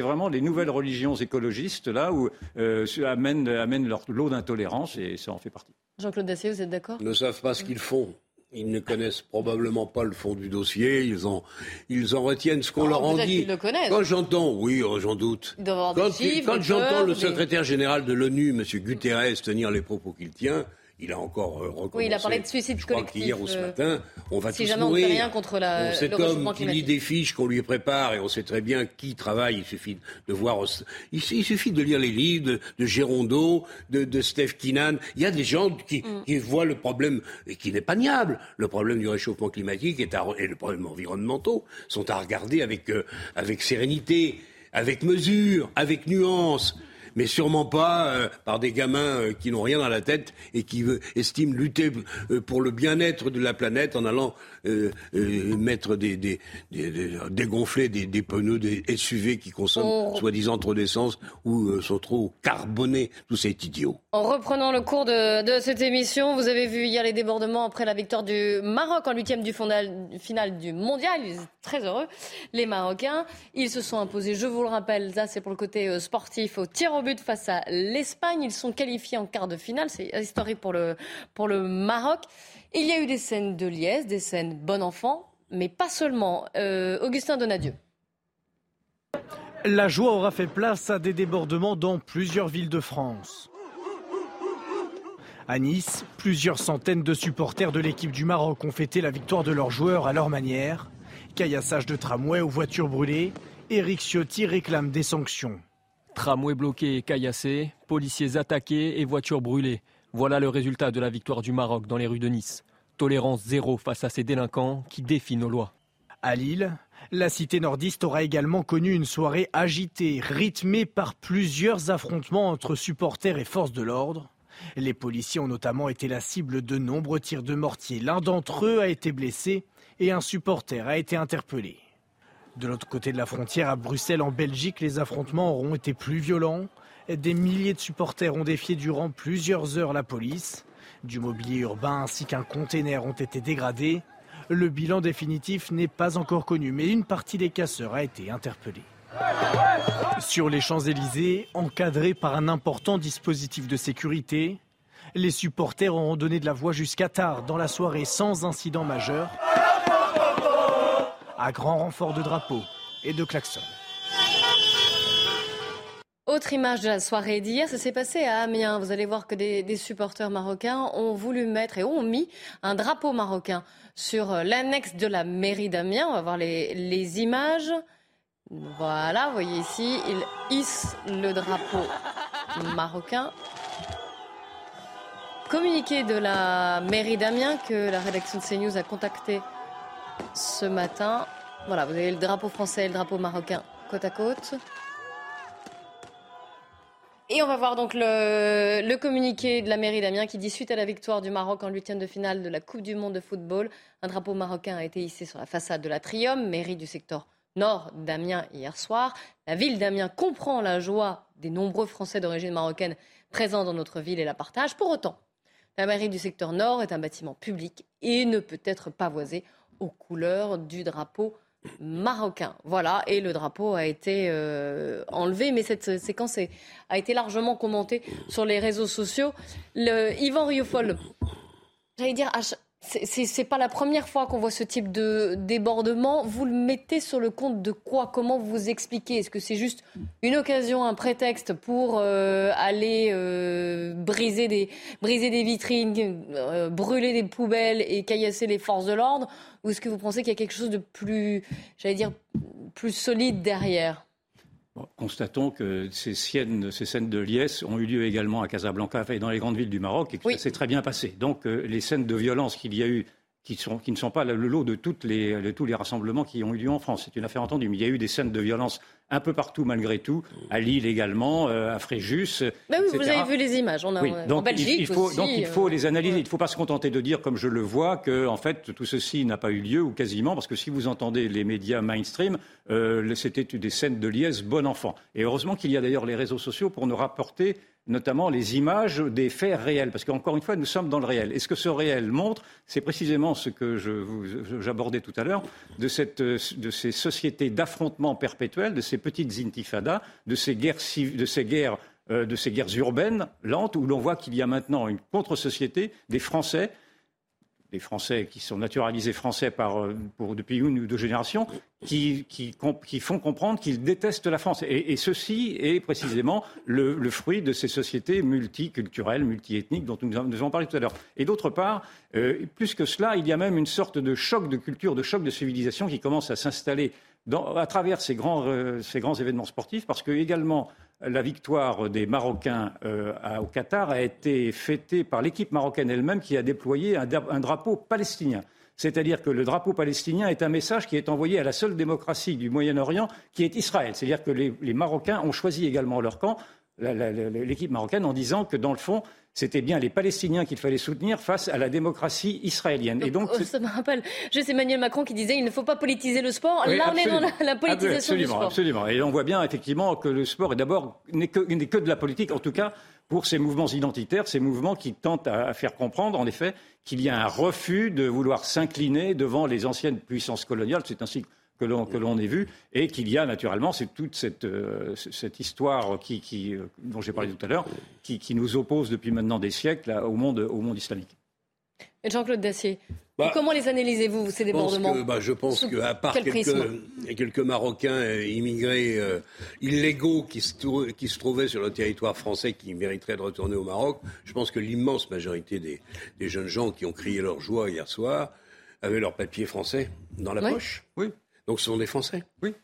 vraiment les nouvelles religions écologistes là où euh, amènent, amènent leur lot d'intolérance et ça en fait partie. Jean-Claude Dacier, vous êtes d'accord? Ils ne savent pas ce qu'ils font. Ils ne connaissent probablement pas le fond du dossier. Ils en, ils en retiennent ce qu'on oh, leur en dit. Le connaissent. Quand j'entends, oui, oh, j'en doute. Quand, quand j'entends le secrétaire général de l'ONU, M. Guterres, tenir les propos qu'il tient, il a encore recommencé. Oui, il a parlé de suicide je collectif. Qu'hier ou ce euh, matin, on va si tous jamais mourir. on ne fait rien contre la, Cet homme qui lit des fiches qu'on lui prépare et on sait très bien qui travaille. Il suffit de voir. Il, suffit de lire les livres de, de Gérondeau, de, de Steph Kinan. Il y a des gens qui, mm. qui voient le problème et qui n'est pas niable. Le problème du réchauffement climatique est et le problème environnementaux sont à regarder avec euh, avec sérénité, avec mesure, avec nuance mais sûrement pas euh, par des gamins euh, qui n'ont rien dans la tête et qui estiment lutter euh, pour le bien-être de la planète en allant mettre des, des, des, dégonfler des, des, pneus, des SUV qui consomment soi-disant trop d'essence ou sont trop carbonés. Tout ça est idiot. En reprenant le cours de, de, cette émission, vous avez vu hier les débordements après la victoire du Maroc en huitième du final du mondial. Ils étaient très heureux, les Marocains. Ils se sont imposés, je vous le rappelle, ça c'est pour le côté sportif, au tir au but face à l'Espagne. Ils sont qualifiés en quart de finale. C'est historique pour le, pour le Maroc. Il y a eu des scènes de liesse, des scènes bon enfant, mais pas seulement. Euh, Augustin Donadieu. La joie aura fait place à des débordements dans plusieurs villes de France. À Nice, plusieurs centaines de supporters de l'équipe du Maroc ont fêté la victoire de leurs joueurs à leur manière. Caillassage de tramway ou voitures brûlées, Éric Ciotti réclame des sanctions. Tramway bloqué et caillassé, policiers attaqués et voitures brûlées. Voilà le résultat de la victoire du Maroc dans les rues de Nice. Tolérance zéro face à ces délinquants qui défient nos lois. À Lille, la cité nordiste aura également connu une soirée agitée, rythmée par plusieurs affrontements entre supporters et forces de l'ordre. Les policiers ont notamment été la cible de nombreux tirs de mortier. L'un d'entre eux a été blessé et un supporter a été interpellé. De l'autre côté de la frontière, à Bruxelles, en Belgique, les affrontements auront été plus violents. Des milliers de supporters ont défié durant plusieurs heures la police. Du mobilier urbain ainsi qu'un container ont été dégradés. Le bilan définitif n'est pas encore connu, mais une partie des casseurs a été interpellée. Sur les Champs-Élysées, encadrés par un important dispositif de sécurité, les supporters auront donné de la voix jusqu'à tard dans la soirée sans incident majeur à grand renfort de drapeaux et de klaxons. Autre image de la soirée d'hier, ça s'est passé à Amiens. Vous allez voir que des, supporters marocains ont voulu mettre et ont mis un drapeau marocain sur euh, l'annexe de la mairie d'Amiens. On va voir les, les images. Voilà, vous voyez ici, ils hissent le drapeau marocain. communiqué de la mairie d'Amiens que la rédaction de CNews a contacté ce matin. Voilà, vous avez le drapeau français et le drapeau marocain côte à côte. Et on va voir donc le, communiqué de la mairie d'Amiens qui dit suite à la victoire du Maroc en huitième de finale de la Coupe du Monde de football, un drapeau marocain a été hissé sur la façade de l'Atrium, mairie du secteur nord d'Amiens hier soir. La ville d'Amiens comprend la joie des nombreux Français d'origine marocaine présents dans notre ville et la partage. Pour autant, la mairie du secteur nord est un bâtiment public et ne peut être pavoisé aux couleurs du drapeau marocain. Voilà, et le drapeau a été euh, enlevé, mais cette séquence a été largement commentée sur les réseaux sociaux. Le, Yvan j'allais dire, c'est- pas la première fois qu'on voit ce type de débordement. Vous le mettez sur le compte de quoi? Comment vous expliquez? Est-ce que c'est juste une occasion, un prétexte pour euh, aller euh, briser, des, briser des vitrines, euh, brûler des poubelles et caillasser les forces de l'ordre? Ou est-ce que vous pensez qu'il y a quelque chose de plus, j'allais dire, plus solide derrière? Bon, constatons que ces scènes, ces scènes de liesse ont eu lieu également à Casablanca et dans les grandes villes du Maroc et que ça s'est très bien passé. Donc euh, les scènes de violence qu'il y a eu, qui, sont, qui ne sont pas le lot de, toutes les, de tous les rassemblements qui ont eu lieu en France, c'est une affaire entendue, mais il y a eu des scènes de violence un peu partout malgré tout, à Lille également, euh, à Fréjus. Bah oui, vous avez vu les images. On a, Oui, en donc Belgique il, il faut, aussi, donc il euh, faut les analyser. Il ne faut pas se contenter de dire, comme je le vois, que en fait tout ceci n'a pas eu lieu ou quasiment, parce que si vous entendez les médias mainstream, euh, c'était des scènes de liesse bon enfant. Et heureusement qu'il y a d'ailleurs les réseaux sociaux pour nous rapporter notamment les images des faits réels, parce qu'encore une fois, nous sommes dans le réel. Et ce que ce réel montre, c'est précisément ce que j'abordais tout à l'heure, de, ces sociétés d'affrontement perpétuel, de ces petites intifadas, de ces guerres, civ- de ces guerres euh, de ces guerres urbaines lentes où l'on voit qu'il y a maintenant une contre-société des Français, Français qui sont naturalisés français par, euh, depuis une ou deux générations, qui, font comprendre qu'ils détestent la France. Et, ceci est précisément le, fruit de ces sociétés multiculturelles, multiethniques dont nous, avons parlé tout à l'heure. Et d'autre part, euh, plus que cela, il y a même une sorte de choc de culture, de choc de civilisation qui commence à s'installer à travers ces grands, euh, ces grands événements sportifs, parce que également la victoire des Marocains euh, à- au Qatar a été fêtée par l'équipe marocaine elle-même qui a déployé un, dra- un drapeau palestinien. C'est-à-dire que le drapeau palestinien est un message qui est envoyé à la seule démocratie du Moyen-Orient, qui est Israël. C'est-à-dire que les, Marocains ont choisi également leur camp, l'équipe marocaine, en disant que dans le fond, c'était bien les Palestiniens qu'il fallait soutenir face à la démocratie israélienne. Et donc, Oh, ça me rappelle juste Emmanuel Macron qui disait il ne faut pas politiser le sport. Oui, Là, on est dans la, politisation absolument, du sport. Absolument. Et on voit bien effectivement que le sport est d'abord n'est que, de la politique, en tout cas pour ces mouvements identitaires, ces mouvements qui tentent à, à faire comprendre, en effet, qu'il y a un refus de vouloir s'incliner devant les anciennes puissances coloniales. C'est ainsi que l'on que l'on ait vu, et qu'il y a naturellement c'est toute cette, euh, cette histoire qui, qui, euh, dont j'ai parlé tout à l'heure, qui, qui nous oppose depuis maintenant des siècles là, au, monde, au monde islamique. Et Jean-Claude Dacier, Bah, comment les analysez-vous, ces débordements que, bah, je pense qu'à part quel prisme quelques, quelques Marocains euh, immigrés euh, illégaux qui se, trou- qui se trouvaient sur le territoire français qui mériteraient de retourner au Maroc, je pense que l'immense majorité des, des jeunes gens qui ont crié leur joie hier soir avaient leur papier français dans la poche. Oui. Donc ce sont des Français. Oui.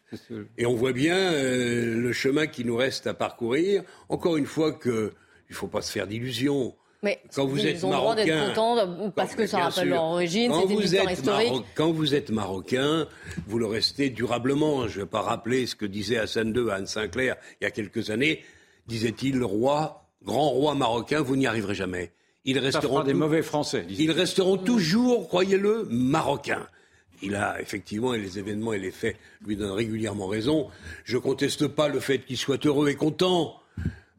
Et on voit bien euh, le chemin qui nous reste à parcourir. Encore une fois que il ne faut pas se faire d'illusions. Mais Quand vous ils êtes ont le droit d'être marocain, contents parce que ça rappelle leur origine, Quand c'est une vous êtes historique. Quand vous êtes marocain, vous le restez durablement. Je ne vais pas rappeler ce que disait Hassan II à Anne Sinclair il y a quelques années. Disait-il, le roi, grand roi marocain, vous n'y arriverez jamais. Ils Ça resteront fera des tout- mauvais Français. disait-il. ils resteront toujours, croyez-le, marocains. Il a effectivement, et les événements et les faits lui donnent régulièrement raison. Je conteste pas le fait qu'il soit heureux et content.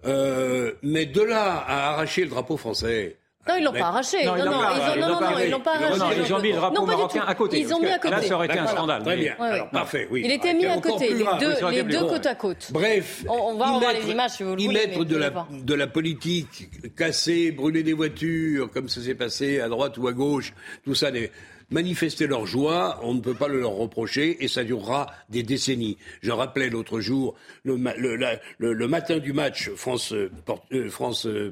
Euh, mais de là à arracher le drapeau français. Non, ils l'ont Mais- pas arraché. Non, Non, ils l'ont pas arraché. non, non, non, ils ont mis le drapeau marocain à côté. Ils ont mis à côté. Là, ça aurait été un scandale. Très bien. Ouais, ouais. Alors, parfait, oui. Il était mis à côté, les deux, les côte à côte. Bref, On- on va y revoir mettre- les images si vous le y voulez, mettre mais de la, de la politique, casser, brûler des voitures, comme ça s'est passé à droite ou à gauche, tout ça, des- manifester leur joie, on ne peut pas le leur reprocher et ça durera des décennies. Je rappelais l'autre jour, le, ma- le- la- le- le matin du match France, euh, euh, France, euh,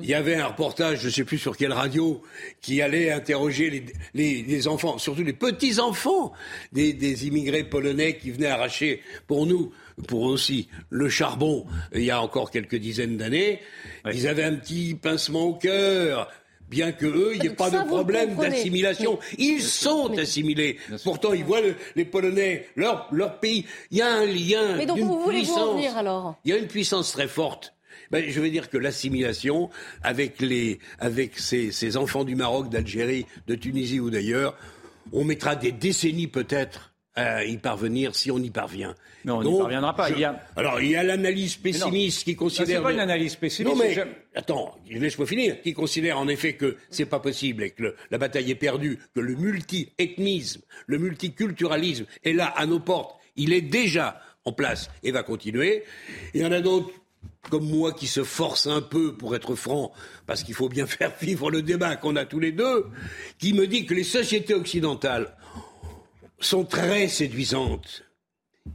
il y avait un reportage, je ne sais plus sur quelle radio, qui allait interroger les, les, les enfants, surtout les petits enfants des, des, immigrés polonais qui venaient arracher pour nous, pour aussi le charbon. Il y a encore quelques dizaines d'années, ils avaient un petit pincement au cœur bien que eux, il n'y ait pas de problème d'assimilation. Ils sont assimilés. Pourtant, ils voient les Polonais, leur, leur pays. Il y a un lien. Mais donc, voulez-vous en venir alors? Il y a une puissance très forte. Ben, je veux dire que l'assimilation avec, les, avec ces, ces enfants du Maroc, d'Algérie, de Tunisie ou d'ailleurs, on mettra des décennies peut-être à y parvenir si on y parvient. Non, on n'y parviendra pas. je- Il y a... Alors, il y a l'analyse pessimiste qui considère. c'est pas une analyse pessimiste, Non, mais attends, laisse-moi finir. Qui considère en effet que c'est pas possible et que le- la bataille est perdue, que le multi-ethnisme, le multiculturalisme est là à nos portes. Il est déjà en place et va continuer. Il y en a d'autres comme moi qui se forcent un peu pour être franc, parce qu'il faut bien faire vivre le débat qu'on a tous les deux, qui me dit que les sociétés occidentales sont très séduisantes.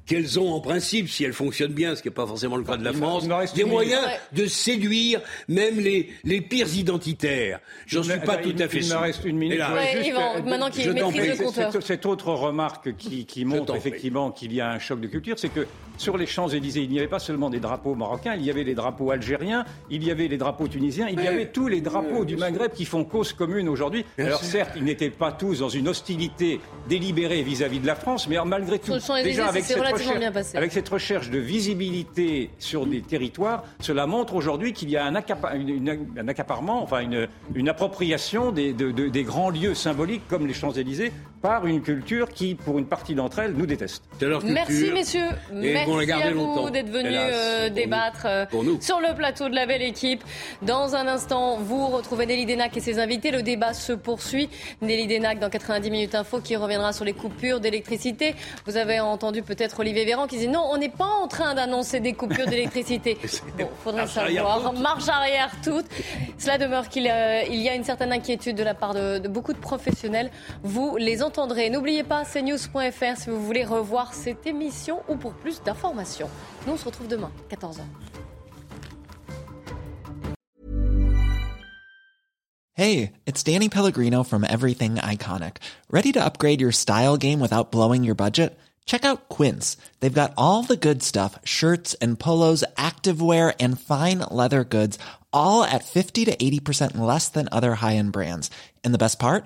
Qu'elles ont en principe, si elles fonctionnent bien, ce qui n'est pas forcément le cas de la Il me- France, il me reste des moyens minute. de séduire même les, les pires identitaires. J'en suis pas il- tout à fait Il me sûr. reste une minute. Et là, Ouais, Ouais, juste, Yvan, maintenant qu'il maîtrise prie. le compteur. Cette, cette autre remarque qui, qui montre effectivement qu'il y a un choc de culture, c'est que sur les Champs-Élysées, il n'y avait pas seulement des drapeaux marocains, il y avait les drapeaux algériens, il y avait les drapeaux tunisiens, il y avait tous les drapeaux du Maghreb qui font cause commune aujourd'hui. Alors certes, ils n'étaient pas tous dans une hostilité délibérée vis-à-vis de la France, mais malgré tout, déjà avec cette, relativement recherche, bien passé. avec cette recherche de visibilité sur des territoires, cela montre aujourd'hui qu'il y a un, accapa- une- une- un accaparement, enfin une, une appropriation des, de- de- des grands lieux symboliques comme les Champs-Élysées par une culture qui, pour une partie d'entre elles, nous déteste. Merci messieurs, Et merci vont la garder à vous d'être venus hélas, euh, débattre nous. euh, Pour nous. sur le plateau de la belle équipe. Dans un instant, vous retrouvez Nelly Denac et ses invités. Le débat se poursuit. Nelly Denac dans 90 minutes info qui reviendra sur les coupures d'électricité. Vous avez entendu peut-être Olivier Véran qui dit non, on n'est pas en train d'annoncer des coupures d'électricité. Bon, faudrait savoir. Marche arrière toute. Cela demeure qu'il euh, il y a une certaine inquiétude de la part de, de beaucoup de professionnels. Vous les N'oubliez pas cnews.fr si vous voulez revoir cette émission ou pour plus d'informations. Nous, on se retrouve demain, 14h. Hey, it's Danny Pellegrino from Everything Iconic. Ready to upgrade your style game without blowing your budget? Check out Quince. They've got all the good stuff shirts and polos, activewear, and fine leather goods, all at 50 to 80% less than other high end brands. And the best part?